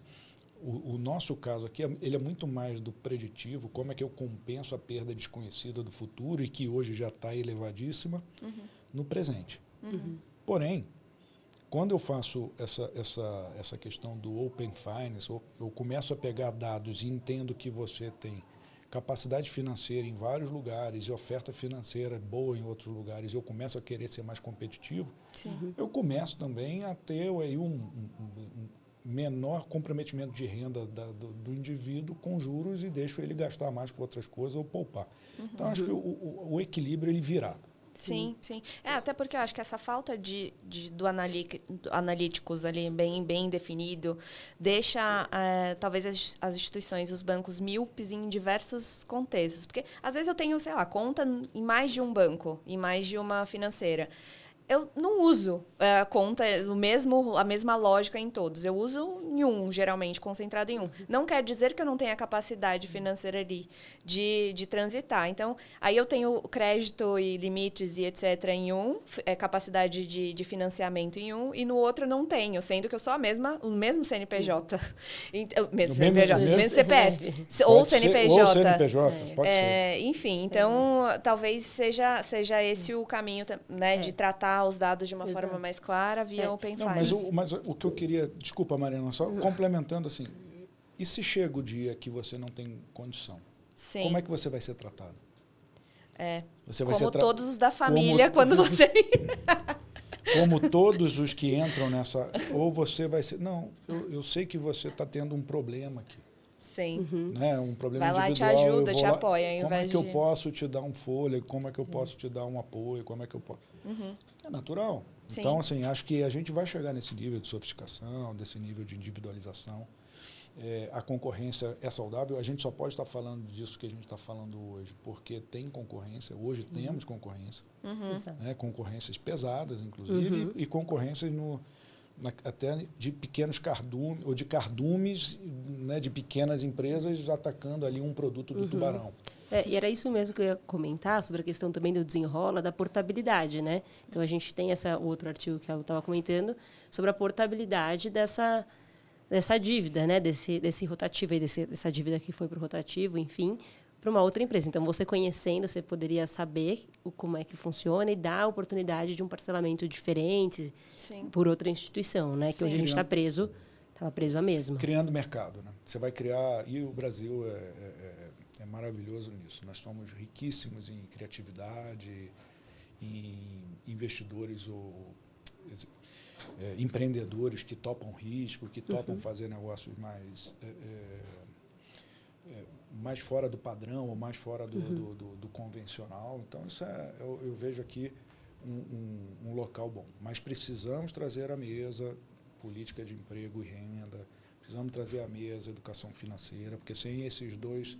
o, o nosso caso aqui, é- ele é muito mais do preditivo, como é que eu compenso a perda desconhecida do futuro e que hoje já está elevadíssima no presente. Porém, quando eu faço essa, essa, essa questão do Open Finance, eu, eu começo a pegar dados e entendo que você tem capacidade financeira em vários lugares e oferta financeira boa em outros lugares, e eu começo a querer ser mais competitivo, Sim. eu começo também a ter aí um, um- um menor comprometimento de renda da- do, do indivíduo com juros e deixo ele gastar mais com outras coisas ou poupar. Então, acho que o, o- o equilíbrio ele virá. Sim, sim. É, até porque eu acho que essa falta de, de- do, analíticos ali bem, bem definido deixa, é, talvez, as, as instituições, os bancos míopes em diversos contextos. Porque, às vezes, eu tenho, sei lá, conta em mais de um banco, em mais de uma financeira. Eu não uso é, a conta, o mesmo, a mesma lógica em todos. Eu uso em um, geralmente, concentrado em um. Não quer dizer que eu não tenha capacidade financeira ali de, de transitar. Então, aí eu tenho crédito e limites e etc. em um, é, capacidade de, de financiamento em um, e no outro não tenho, sendo que eu sou a mesma, o mesmo CNPJ. Então, mesmo O CNPJ, mesmo- mesmo CPF. Ou ser- CNPJ. Ou CNPJ, pode ser. É, enfim, então talvez seja, seja esse o caminho né, de tratar os dados de uma Exato. forma mais clara via É. Open Não, mas, o, mas o que eu queria. Desculpa, Mariana, só complementando assim. E se chega o dia que você não tem condição? Sim. Como é que você vai ser tratado? É. Você vai Como ser tra- todos os da família, Como- quando você. Como todos os que entram nessa. Ou você vai ser. Não, eu, eu sei que você está tendo um problema aqui. Sim. Né? Um problema Vai lá te individual. eu ajuda, vou te lá- apoia, Como é que eu de- posso te dar um fôlego? Como é que eu posso te dar um apoio? Como é que eu posso. É natural. Uhum. Sim. Então, assim, acho que a gente vai chegar nesse nível de sofisticação, desse nível de individualização. É, a concorrência é saudável. A gente só pode estar falando disso que a gente está falando hoje, porque tem concorrência. Hoje temos concorrência, Uhum. Né? concorrências pesadas, inclusive, e concorrências no, na- até de pequenos cardumes, ou de cardumes né, de pequenas empresas atacando ali um produto do tubarão. É, e era isso mesmo que eu ia comentar sobre a questão também do desenrola da portabilidade, né? Então a gente tem essa outro artigo que ela estava comentando sobre a portabilidade dessa dessa dívida, né? Desse desse rotativo aí, desse, dessa dívida que foi para o rotativo, enfim, para uma outra empresa. Então você conhecendo, você poderia saber o, como é que funciona e dar a oportunidade de um parcelamento diferente Sim. por outra instituição, né? Que hoje a gente está preso, estava preso à mesma. Criando mercado. Né? Você vai criar. E o Brasil é, é- é- maravilhoso nisso. Nós somos riquíssimos em criatividade, em investidores ou é, empreendedores que topam risco, que topam fazer negócios mais. é, é, é, mais fora do padrão ou mais fora do, do- do- do convencional. Então, isso é, eu, eu vejo aqui um, um- um local bom. Mas precisamos trazer à mesa política de emprego e renda, precisamos trazer à mesa educação financeira, porque sem esses dois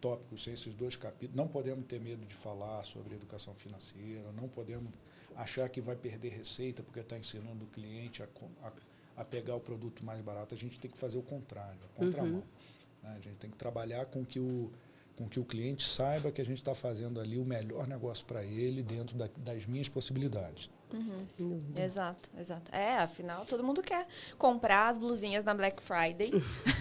tópicos, sem esses dois capítulos, não podemos ter medo de falar sobre educação financeira, não podemos achar que vai perder receita porque está ensinando o cliente a, a- a pegar o produto mais barato. A gente tem que fazer o contrário, a contramão. né? A gente tem que trabalhar com que o com que o cliente saiba que a gente está fazendo ali o melhor negócio para ele dentro da- das minhas possibilidades. Sem dúvida. Exato, exato. É, afinal, todo mundo quer comprar as blusinhas na Black Friday.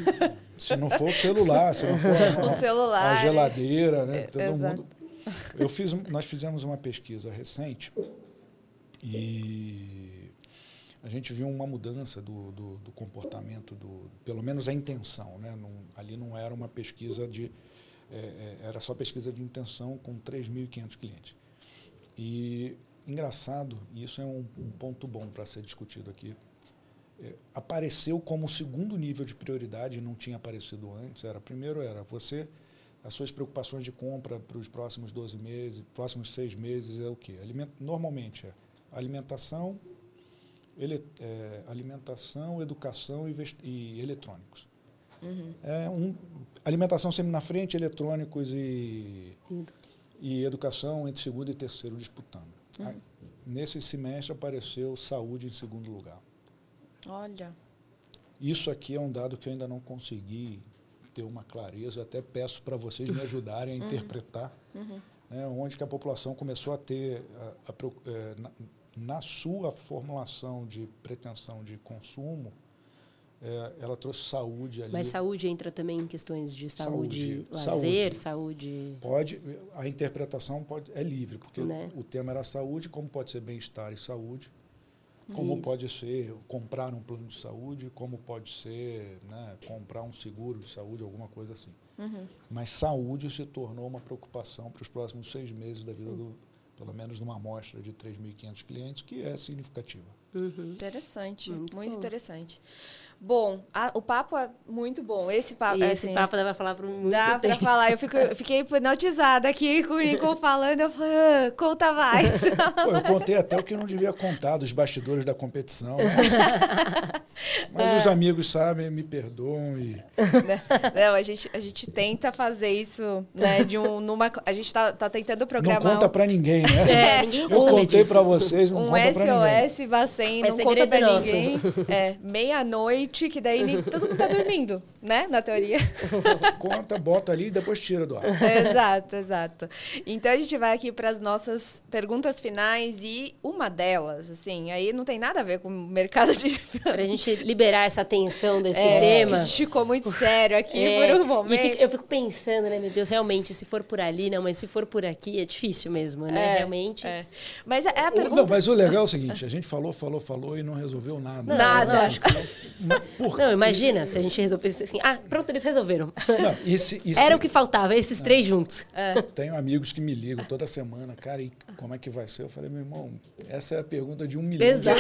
Se não for o celular, se não for a, O celular, a geladeira, né? É, Todo exato. mundo. Eu fiz, nós fizemos uma pesquisa recente e a gente viu uma mudança do, do, do comportamento do, pelo menos a intenção, né? Não- ali não era uma pesquisa de, é, é, era só pesquisa de intenção com 3.500 clientes. E engraçado, e isso é um, um ponto bom para ser discutido aqui, é, apareceu como segundo nível de prioridade, não tinha aparecido antes, era primeiro era você, as suas preocupações de compra para os próximos 12 meses, próximos seis meses é o quê? Aliment, normalmente é alimentação, ele, é, alimentação, educação e, e eletrônicos. É um, alimentação sempre na frente, eletrônicos e, e educação entre segundo e terceiro disputando. Aí, nesse semestre apareceu saúde em segundo lugar. Olha. Isso aqui é um dado que eu ainda não consegui ter uma clareza. Eu até peço para vocês me ajudarem a interpretar né, onde que a população começou a ter, a- a preo- eh, na, na sua formulação de pretensão de consumo, eh, ela trouxe saúde ali. Mas saúde entra também em questões de saúde, Saúde, lazer, saúde. Pode, a interpretação pode, é livre, porque Né? o tema era saúde, como pode ser bem-estar e saúde, como Isso. pode ser comprar um plano de saúde, como pode ser né, comprar um seguro de saúde, alguma coisa assim. Mas saúde se tornou uma preocupação para os próximos seis meses da vida do, pelo menos numa amostra de 3.500 clientes, que é significativa. Uhum. Interessante, Muito muito, bom. interessante. Bom, a- o papo é muito bom. Esse papo, E esse assim, papo dá pra falar por muito dá pra tempo. falar. Eu, fico, eu fiquei hipnotizada aqui com o Nico falando. Eu falei, ah, conta mais. Pô, eu contei até o que eu não devia contar dos bastidores da competição. né? Mas os amigos sabem, me perdoam e Né? Não, a gente, a gente tenta fazer isso, né? De um, numa, a gente tá, tá tentando não programar conta pra ninguém, né? É, ninguém Eu contei disso. pra vocês, não um conta pra ninguém. SOS Bacen, É não conta pra ninguém. É, meia-noite, que daí nem- todo mundo tá dormindo, né? Na teoria. Conta, bota ali e depois tira do ar. exato, exato. Então a gente vai aqui para as nossas perguntas finais e uma delas, assim, aí não tem nada a ver com o mercado de. Pra gente liberar essa tensão desse É, tema. A gente ficou muito sério aqui É, por um e momento. fico- eu fico pensando, né, meu Deus, realmente, se for por ali, não, mas se for por aqui, é difícil mesmo, né? É, realmente. é. Mas é a pergunta. Não, mas o legal é o seguinte, a gente falou, falou, falou e não resolveu nada. Não, Nada. lógico. Por Não, imagina se a gente resolvesse assim. Ah, pronto, eles resolveram. Não, e se- e se- Era o que faltava, esses três juntos. Tenho amigos que me ligam toda semana, cara, e como é que vai ser? Eu falei, meu irmão, essa é a pergunta de um milhão, Exato.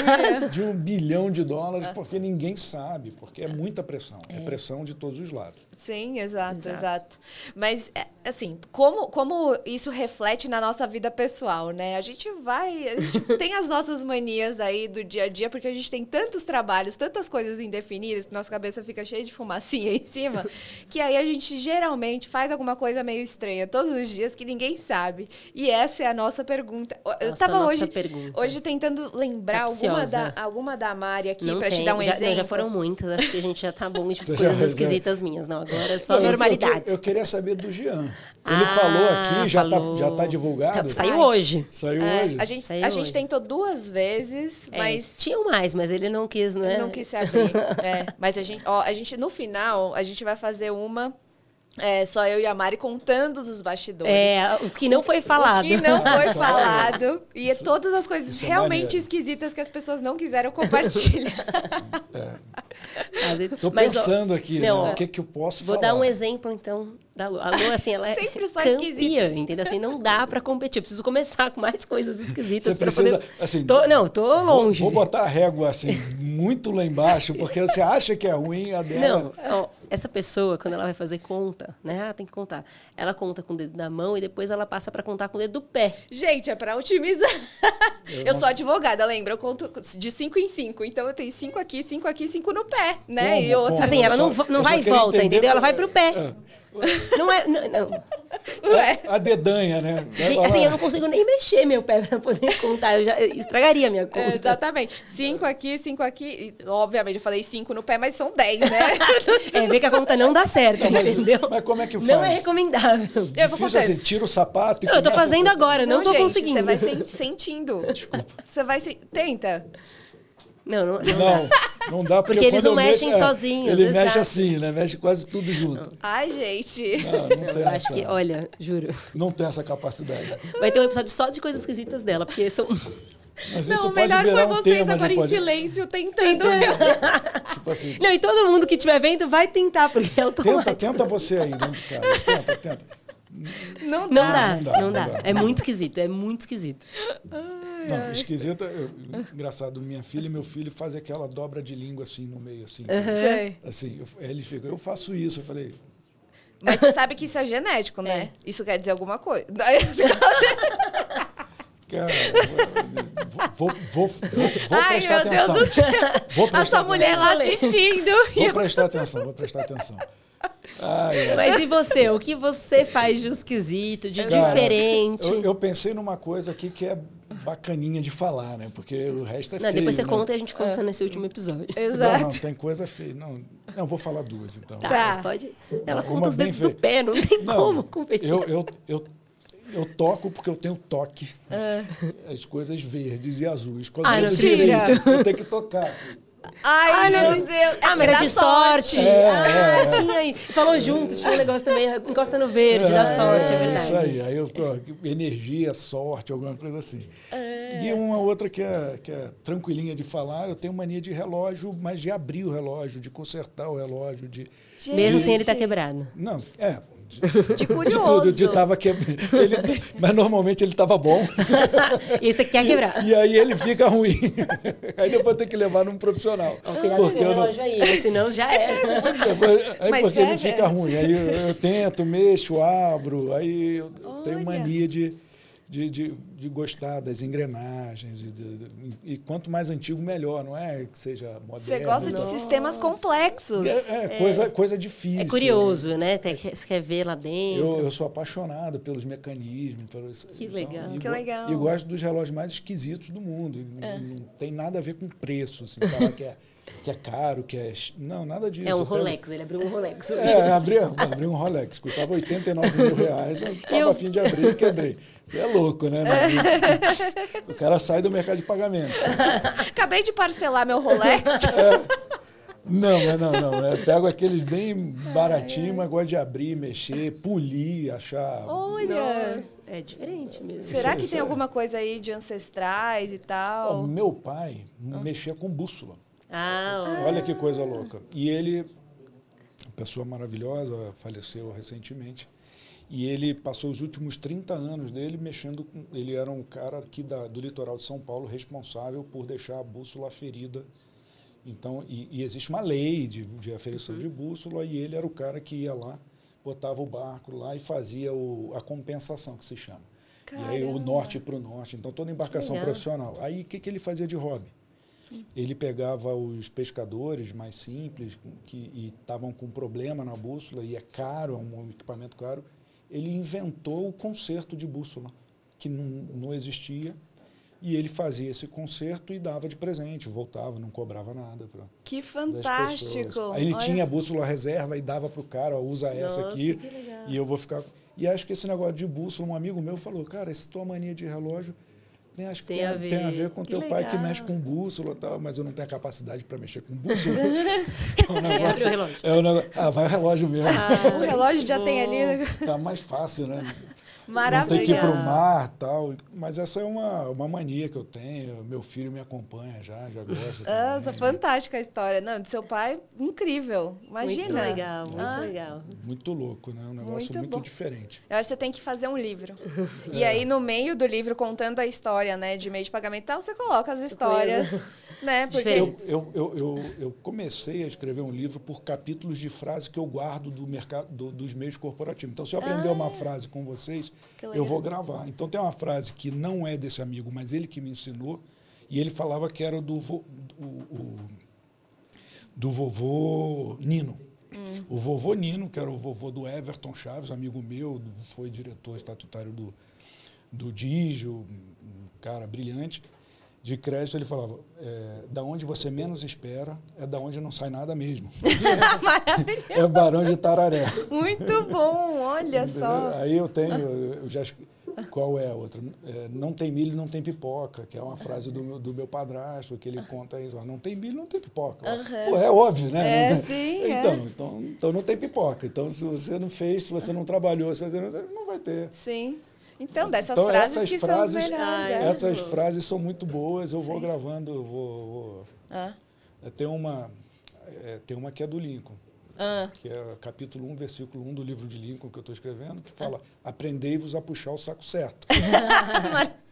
de, de um bilhão de dólares, porque ninguém sabe, porque é muita pressão, é, pressão de todos os lados. Sim, exato, Exato. exato, Mas, é, assim, como, como isso reflete na nossa vida pessoal, né? A gente vai. A gente tem as nossas manias aí do dia a dia, porque a gente tem tantos trabalhos, tantas coisas indefinidas, que nossa cabeça fica cheia de fumacinha em cima, que aí a gente geralmente faz alguma coisa meio estranha todos os dias que ninguém sabe. E essa é a nossa pergunta. Eu Nossa, tava nossa hoje, pergunta. hoje tentando lembrar alguma da, alguma da Mari aqui não pra tem, te dar um já, exemplo. não, já foram muitas, acho que a gente já tá bom de coisas já- esquisitas minhas. Não, agora é só Não, eu- eu- normalidades. Eu, queria saber do Jean. Ele Ah, falou aqui, já falou. está já tá divulgado? Saiu Ai. hoje. Saiu É, hoje? a gente, Saiu a gente hoje. tentou duas vezes, É, mas Tinham mais, mas ele não quis, né? não quis se abrir. É, mas a gente, ó, a gente, no final, a gente vai fazer uma. é, só eu e a Mari contando os bastidores. É, o que não foi falado. O que não foi Isso é falado. E Isso- todas as coisas é realmente maneiro. esquisitas que as pessoas não quiseram compartilhar. Mas, Estou mas, ó, pensando aqui, não, né, o que, que eu posso Vou falar. dar um exemplo, então, da Lu. A Lu, assim, ela é Sempre só campeã, entendeu? Assim, não dá pra competir. Eu preciso começar com mais coisas esquisitas Você pra precisa, poder... assim... Tô- não, tô vou- longe. Vou, botar a régua, assim, muito lá embaixo, porque você acha que é ruim a dela... Não, ó, essa pessoa, quando ela vai fazer conta, né? Ah, tem que contar. Ela conta com o dedo da mão e depois ela passa pra contar com o dedo do pé. gente, é pra otimizar. Eu Eu não- sou advogada, lembra? Eu conto de cinco em cinco. Então eu tenho cinco aqui, cinco aqui, cinco no pé, né? Como? e outra. Como? Assim, ela não, não eu vai e volta, entendeu? Ela como- vai pro pé. É. Não é. Não, não. Ué. A dedanha, né? Gente, assim, eu não consigo nem mexer meu pé pra poder contar. Eu já eu estragaria a minha É, conta. exatamente. Cinco aqui, cinco aqui. Obviamente, eu falei cinco no pé, mas são dez, né? É, ver que a conta não dá certo, entendeu? Mas como é que Não é faz? recomendável. Eu vou Difícil contar. assim, tira o sapato e Não, eu tô fazendo agora, não, tô gente, conseguindo. Você vai sen- sentindo. Desculpa. Você vai se... Tenta. Não, não, não. Não, não dá porque, Porque eles não eu mexo- mexem é, sozinhos, Ele exato. mexe assim, né? Mexe quase tudo junto. Ai, gente. Não, não, tem Eu acho essa, que, olha, juro. não tem essa capacidade. Vai ter um episódio só de coisas esquisitas dela, porque são. Mas Não, isso o pode melhor virar foi um vocês tema agora de em pode... silêncio tentando. Tipo assim, Não, e todo mundo que estiver vendo vai tentar, porque é tenta, automático. tenta você aí dentro de casa. Tenta, tenta. Não Não dá. dá, não dá, não não dá. dá. É muito esquisito, é muito esquisito. Não, esquisita. eu- engraçado, minha filha e meu filho fazem aquela dobra de língua assim no meio, assim. Sei. Assim, eu, aí eles ficam, eu faço isso. Eu falei, Mas você sabe que isso é genético, né? Isso quer dizer alguma coisa. Cara, vou, vou, vou, vou Ai, prestar meu Deus atenção. do céu. Vou A prestar sua mulher lá atenção. assistindo. Vou prestar atenção, vou prestar atenção. Ai, ai. Mas e você? O que você faz de esquisito, de Cara, diferente? Eu, eu pensei numa coisa aqui que é bacaninha de falar, né? Porque o resto é Não, feio. depois você né? conta e a gente conta nesse último episódio. Não, Exato. não, tem coisa feia. Não, não, vou falar duas, então. Tá, Tá. pode. Ela Uma conta os dedos do feia. pé, não tem Não, como competir. Eu, eu, eu, eu toco porque eu tenho toque. Ah. As coisas verdes e azuis. Quando Ai, eu não eu tenho que tocar. Ai, Ai, meu Deus. Ah, mas É era de sorte. É, ah, é, é. tinha aí. Falou junto, tinha um negócio também, encosta no verde, dá sorte, é verdade. Isso aí. Aí eu, energia, sorte, alguma coisa assim. E uma outra que é, que é tranquilinha de falar, eu tenho mania de relógio, mas de abrir o relógio, de consertar o relógio, de. Mesmo de- sem ele estar quebrado. Não, é. De, De de curioso. tudo, de tava que, ele, mas normalmente ele estava bom. E você quer quebrar. E aí ele fica ruim. Aí depois tem que levar num profissional. Cuidado com esse Porque eu não- relógio aí, senão já é. Depois- Aí Mas porque ele serve? fica ruim. Aí eu, eu tento, mexo, abro. Aí eu tenho Olha. mania de, de, de, de gostar das engrenagens. E, de- de- e quanto mais antigo, melhor, não é que seja moderno. Você gosta de sistemas complexos. É, é, Coisa, coisa difícil. É curioso, né? Tem Você quer ver lá dentro. Eu, eu sou apaixonado pelos mecanismos. Pelos, Que legal. e Que legal. E gosto dos relógios mais esquisitos do mundo. É. Não tem nada a ver com preço, assim, falar que é, que é caro, que é... Não, nada disso. É um pego- Rolex, ele abriu um Rolex. É, abri, abri um Rolex, custava 89 mil reais, eu estava Eu- a fim de abrir e quebrei. Você é louco, né? Mas, o cara sai do mercado de pagamento. Acabei de parcelar meu Rolex. Não, mas não, não. Eu pego aqueles bem baratinhos, mas gosto de abrir, mexer, polir, achar. Olha. Nossa, é diferente mesmo. Será Isso- que isso tem é- alguma coisa aí de ancestrais e tal? meu pai mexia com bússola. Ah, Olha que coisa louca. E ele, pessoa maravilhosa, faleceu recentemente. E ele passou os últimos 30 anos dele mexendo com. Ele era um cara aqui da, do litoral de São Paulo responsável por deixar a bússola ferida. Então, e, e existe uma lei de, de aferição de bússola, e ele era o cara que ia lá, botava o barco lá e fazia o, a compensação, que se chama. E aí o Caramba. norte para o norte. Então, toda embarcação Legal. profissional. Aí, o que, que ele fazia de hobby? Ele pegava os pescadores mais simples que estavam com problema na bússola e é caro, é um equipamento caro. Ele inventou o conserto de bússola que não, não existia e ele fazia esse conserto e dava de presente, voltava, não cobrava nada para Que fantástico. Aí ele Olha tinha a bússola reserva e dava para o cara, ó, usa essa Nossa, aqui e eu vou ficar. E acho que esse negócio de bússola, um amigo meu falou, cara, essa tua mania de relógio tem, acho que Tem tem, a tem a ver. ver com Que teu pai que legal. mexe com bússola e tal, mas eu não tenho a capacidade para mexer com bússola. É um negócio, relógio. é um negócio, ah, vai o relógio mesmo. o relógio já tem ali. né? Tá mais fácil, né? Não Maravilhoso. tem que ir para o mar tal. Mas essa é uma, uma mania que eu tenho. Meu filho me acompanha já, já gosta. Nossa, também. fantástica a história. Não, do seu pai, incrível. Imagina. Muito legal, muito Ah. legal. Muito louco, né? Um negócio Muito muito, diferente. Eu acho que você tem que fazer um livro. E É. aí, no meio do livro, contando a história, né, de meio de pagamento e tal, você coloca as histórias, né? Porque. Eu, eu, eu, eu, eu comecei a escrever um livro por capítulos de frases que eu guardo do mercado do- dos meios corporativos. Então, se eu aprender uma frase com vocês, Ah. Eu vou gravar. Então, tem uma frase que não é desse amigo, mas ele que me ensinou, e ele falava que era do, vo, o- o- do vovô Nino. Hum. O vovô Nino, que era o vovô do Everton Chaves, amigo meu, foi diretor estatutário do, do Digio, um cara brilhante, de crédito, ele falava, é, da onde você menos espera, é da onde não sai nada mesmo. é Barão de Tararé. Muito bom, olha só. Aí eu tenho, eu já qual é a outra? É, não tem milho, não tem pipoca, que é uma frase do meu, do meu padrasto, que ele conta isso. Não tem milho, não tem pipoca. Aham. Pô, é óbvio, né? É, Não sim, é. Então, então, então não tem pipoca. Então, se você não fez, se você não trabalhou, se você não, não vai ter. Sim. Então, dessas Então, frases essas que frases- são as melhores. Ah, é. Essas frases são muito boas, eu vou gravando, eu vou. vou- Ah, Tem uma, é, tem uma que é do Lincoln, ah. que é capítulo 1, versículo 1 do livro de Lincoln que eu estou escrevendo, que fala: Aprendei-vos a puxar o saco certo.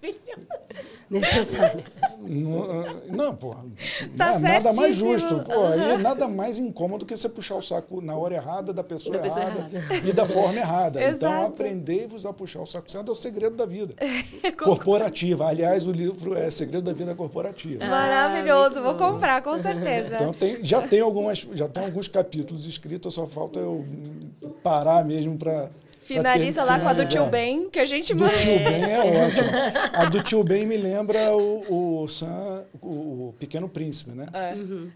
Necessário. Não, não pô. Tá na- nada mais justo. Pô, aí nada mais incômodo que você puxar o saco na hora errada, da pessoa, Da pessoa errada, errada. e da forma errada. Então, aprendei-vos a puxar o saco certo é o segredo da vida. Corporativa. Aliás, o livro é Segredo da Vida Corporativa. Ah, Maravilhoso, muito vou comprar, com certeza. Então tem, já tem algumas, já tem alguns capítulos escritos, só falta eu hum, parar mesmo para Finaliza lá com a do tio Ben, que a gente Do manda. tio Ben é ótimo. A do tio Ben me lembra o, o Sam, o, o Pequeno Príncipe, né?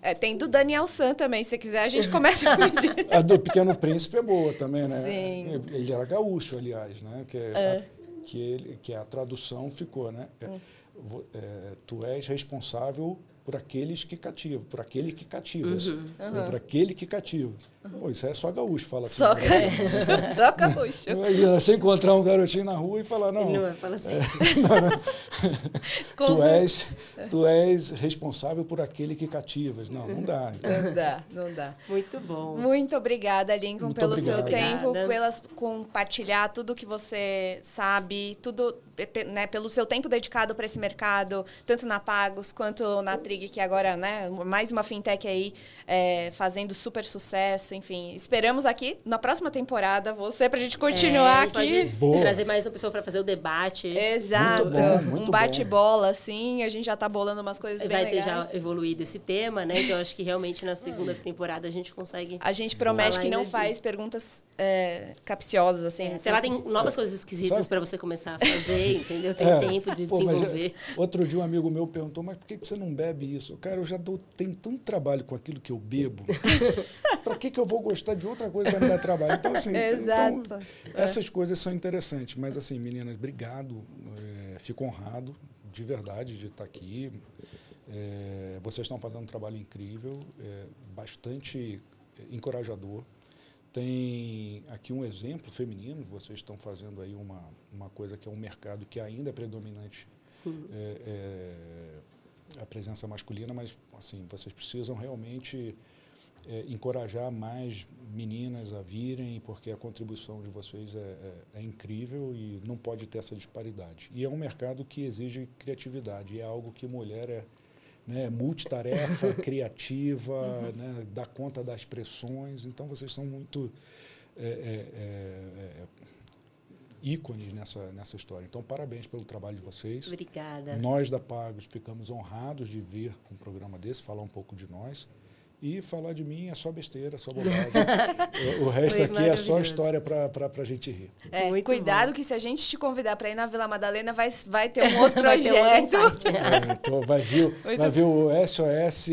É, tem do Daniel San também, se quiser a gente começa a pedir. A do Pequeno Príncipe é boa também, né? Sim. Ele era gaúcho, aliás, né? Que, é. a, que, ele, que a tradução ficou, né? É, vo- é, tu és responsável por aqueles que cativam, por aquele que cativas, por aquele que cativa. Pô, isso é só gaúcho, fala assim. Só né? gaúcho. Só gaúcho. Imagina, Você encontrar um garotinho na rua e falar, não, Ele não vai falar assim. Com tu cer- és, tu és responsável por aquele que cativas. Não, não dá. Não dá, não dá. Muito bom. Muito obrigada, Lincoln, Muito pelo seu obrigado. tempo, Obrigada. pelas compartilhar tudo que você sabe, tudo, né, pelo seu tempo dedicado para esse mercado, tanto na Pagos quanto na Trig, que agora, né, mais uma fintech aí é, fazendo super sucesso, enfim. Esperamos aqui na próxima temporada você pra gente continuar É, aqui. Boa. trazer mais uma pessoa para fazer o debate. Exato. Muito bom, muito um bate-bola, assim, a gente já tá bolando umas coisas bem Vai ter legais. já evoluído esse tema, né? Então acho que realmente na segunda temporada a gente consegue. A gente promete que não faz perguntas é, capciosas, assim. É, sei lá, tem novas coisas esquisitas para você começar a fazer, entendeu? Tem É. tempo de Pô, mas já- desenvolver. outro dia um amigo meu perguntou, mas por que que você não bebe isso? Cara, eu já dou, tenho tanto trabalho com aquilo que eu bebo. Para que, que eu vou gostar de outra coisa que me dar trabalho? Então, assim, Exato. então, essas coisas são interessantes. Mas, assim, meninas, obrigado. É, fico honrado, de verdade, de estar aqui. É, vocês estão fazendo um trabalho incrível, é, bastante encorajador. Tem aqui um exemplo feminino, vocês estão fazendo aí uma, uma coisa que é um mercado que ainda é predominante é, é, a presença masculina, mas assim vocês precisam realmente é, encorajar mais meninas a virem, porque a contribuição de vocês é, é- é incrível e não pode ter essa disparidade. E é um mercado que exige criatividade, é algo que mulher é né, multitarefa, criativa, né, dá conta das pressões, então vocês são muito é, é, é, é, ícones nessa, nessa história. Então, parabéns pelo trabalho de vocês. Obrigada. Nós da Pagos ficamos honrados de vir um programa desse, falar um pouco de nós. E falar de mim é só besteira, só bobagem. o, o resto Foi aqui é só história para a gente rir. É, Muito cuidado bom. que se a gente te convidar para ir na Vila Madalena, vai, vai ter um outro um projeto. insight. É, então vai, vir, vai ver o SOS.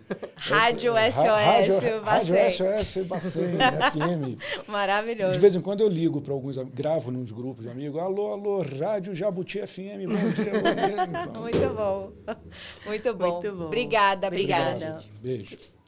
Rádio SOS Rádio, Bacen. Rádio SOS Bacen, FM. Maravilhoso. De vez em quando eu ligo para alguns, gravo nos grupos de amigos. Alô, alô, Rádio Jabuti FM, bom dia, bom dia. Muito bom. Muito bom. Muito bom. Obrigada, Obrigada. obrigada. Beijo.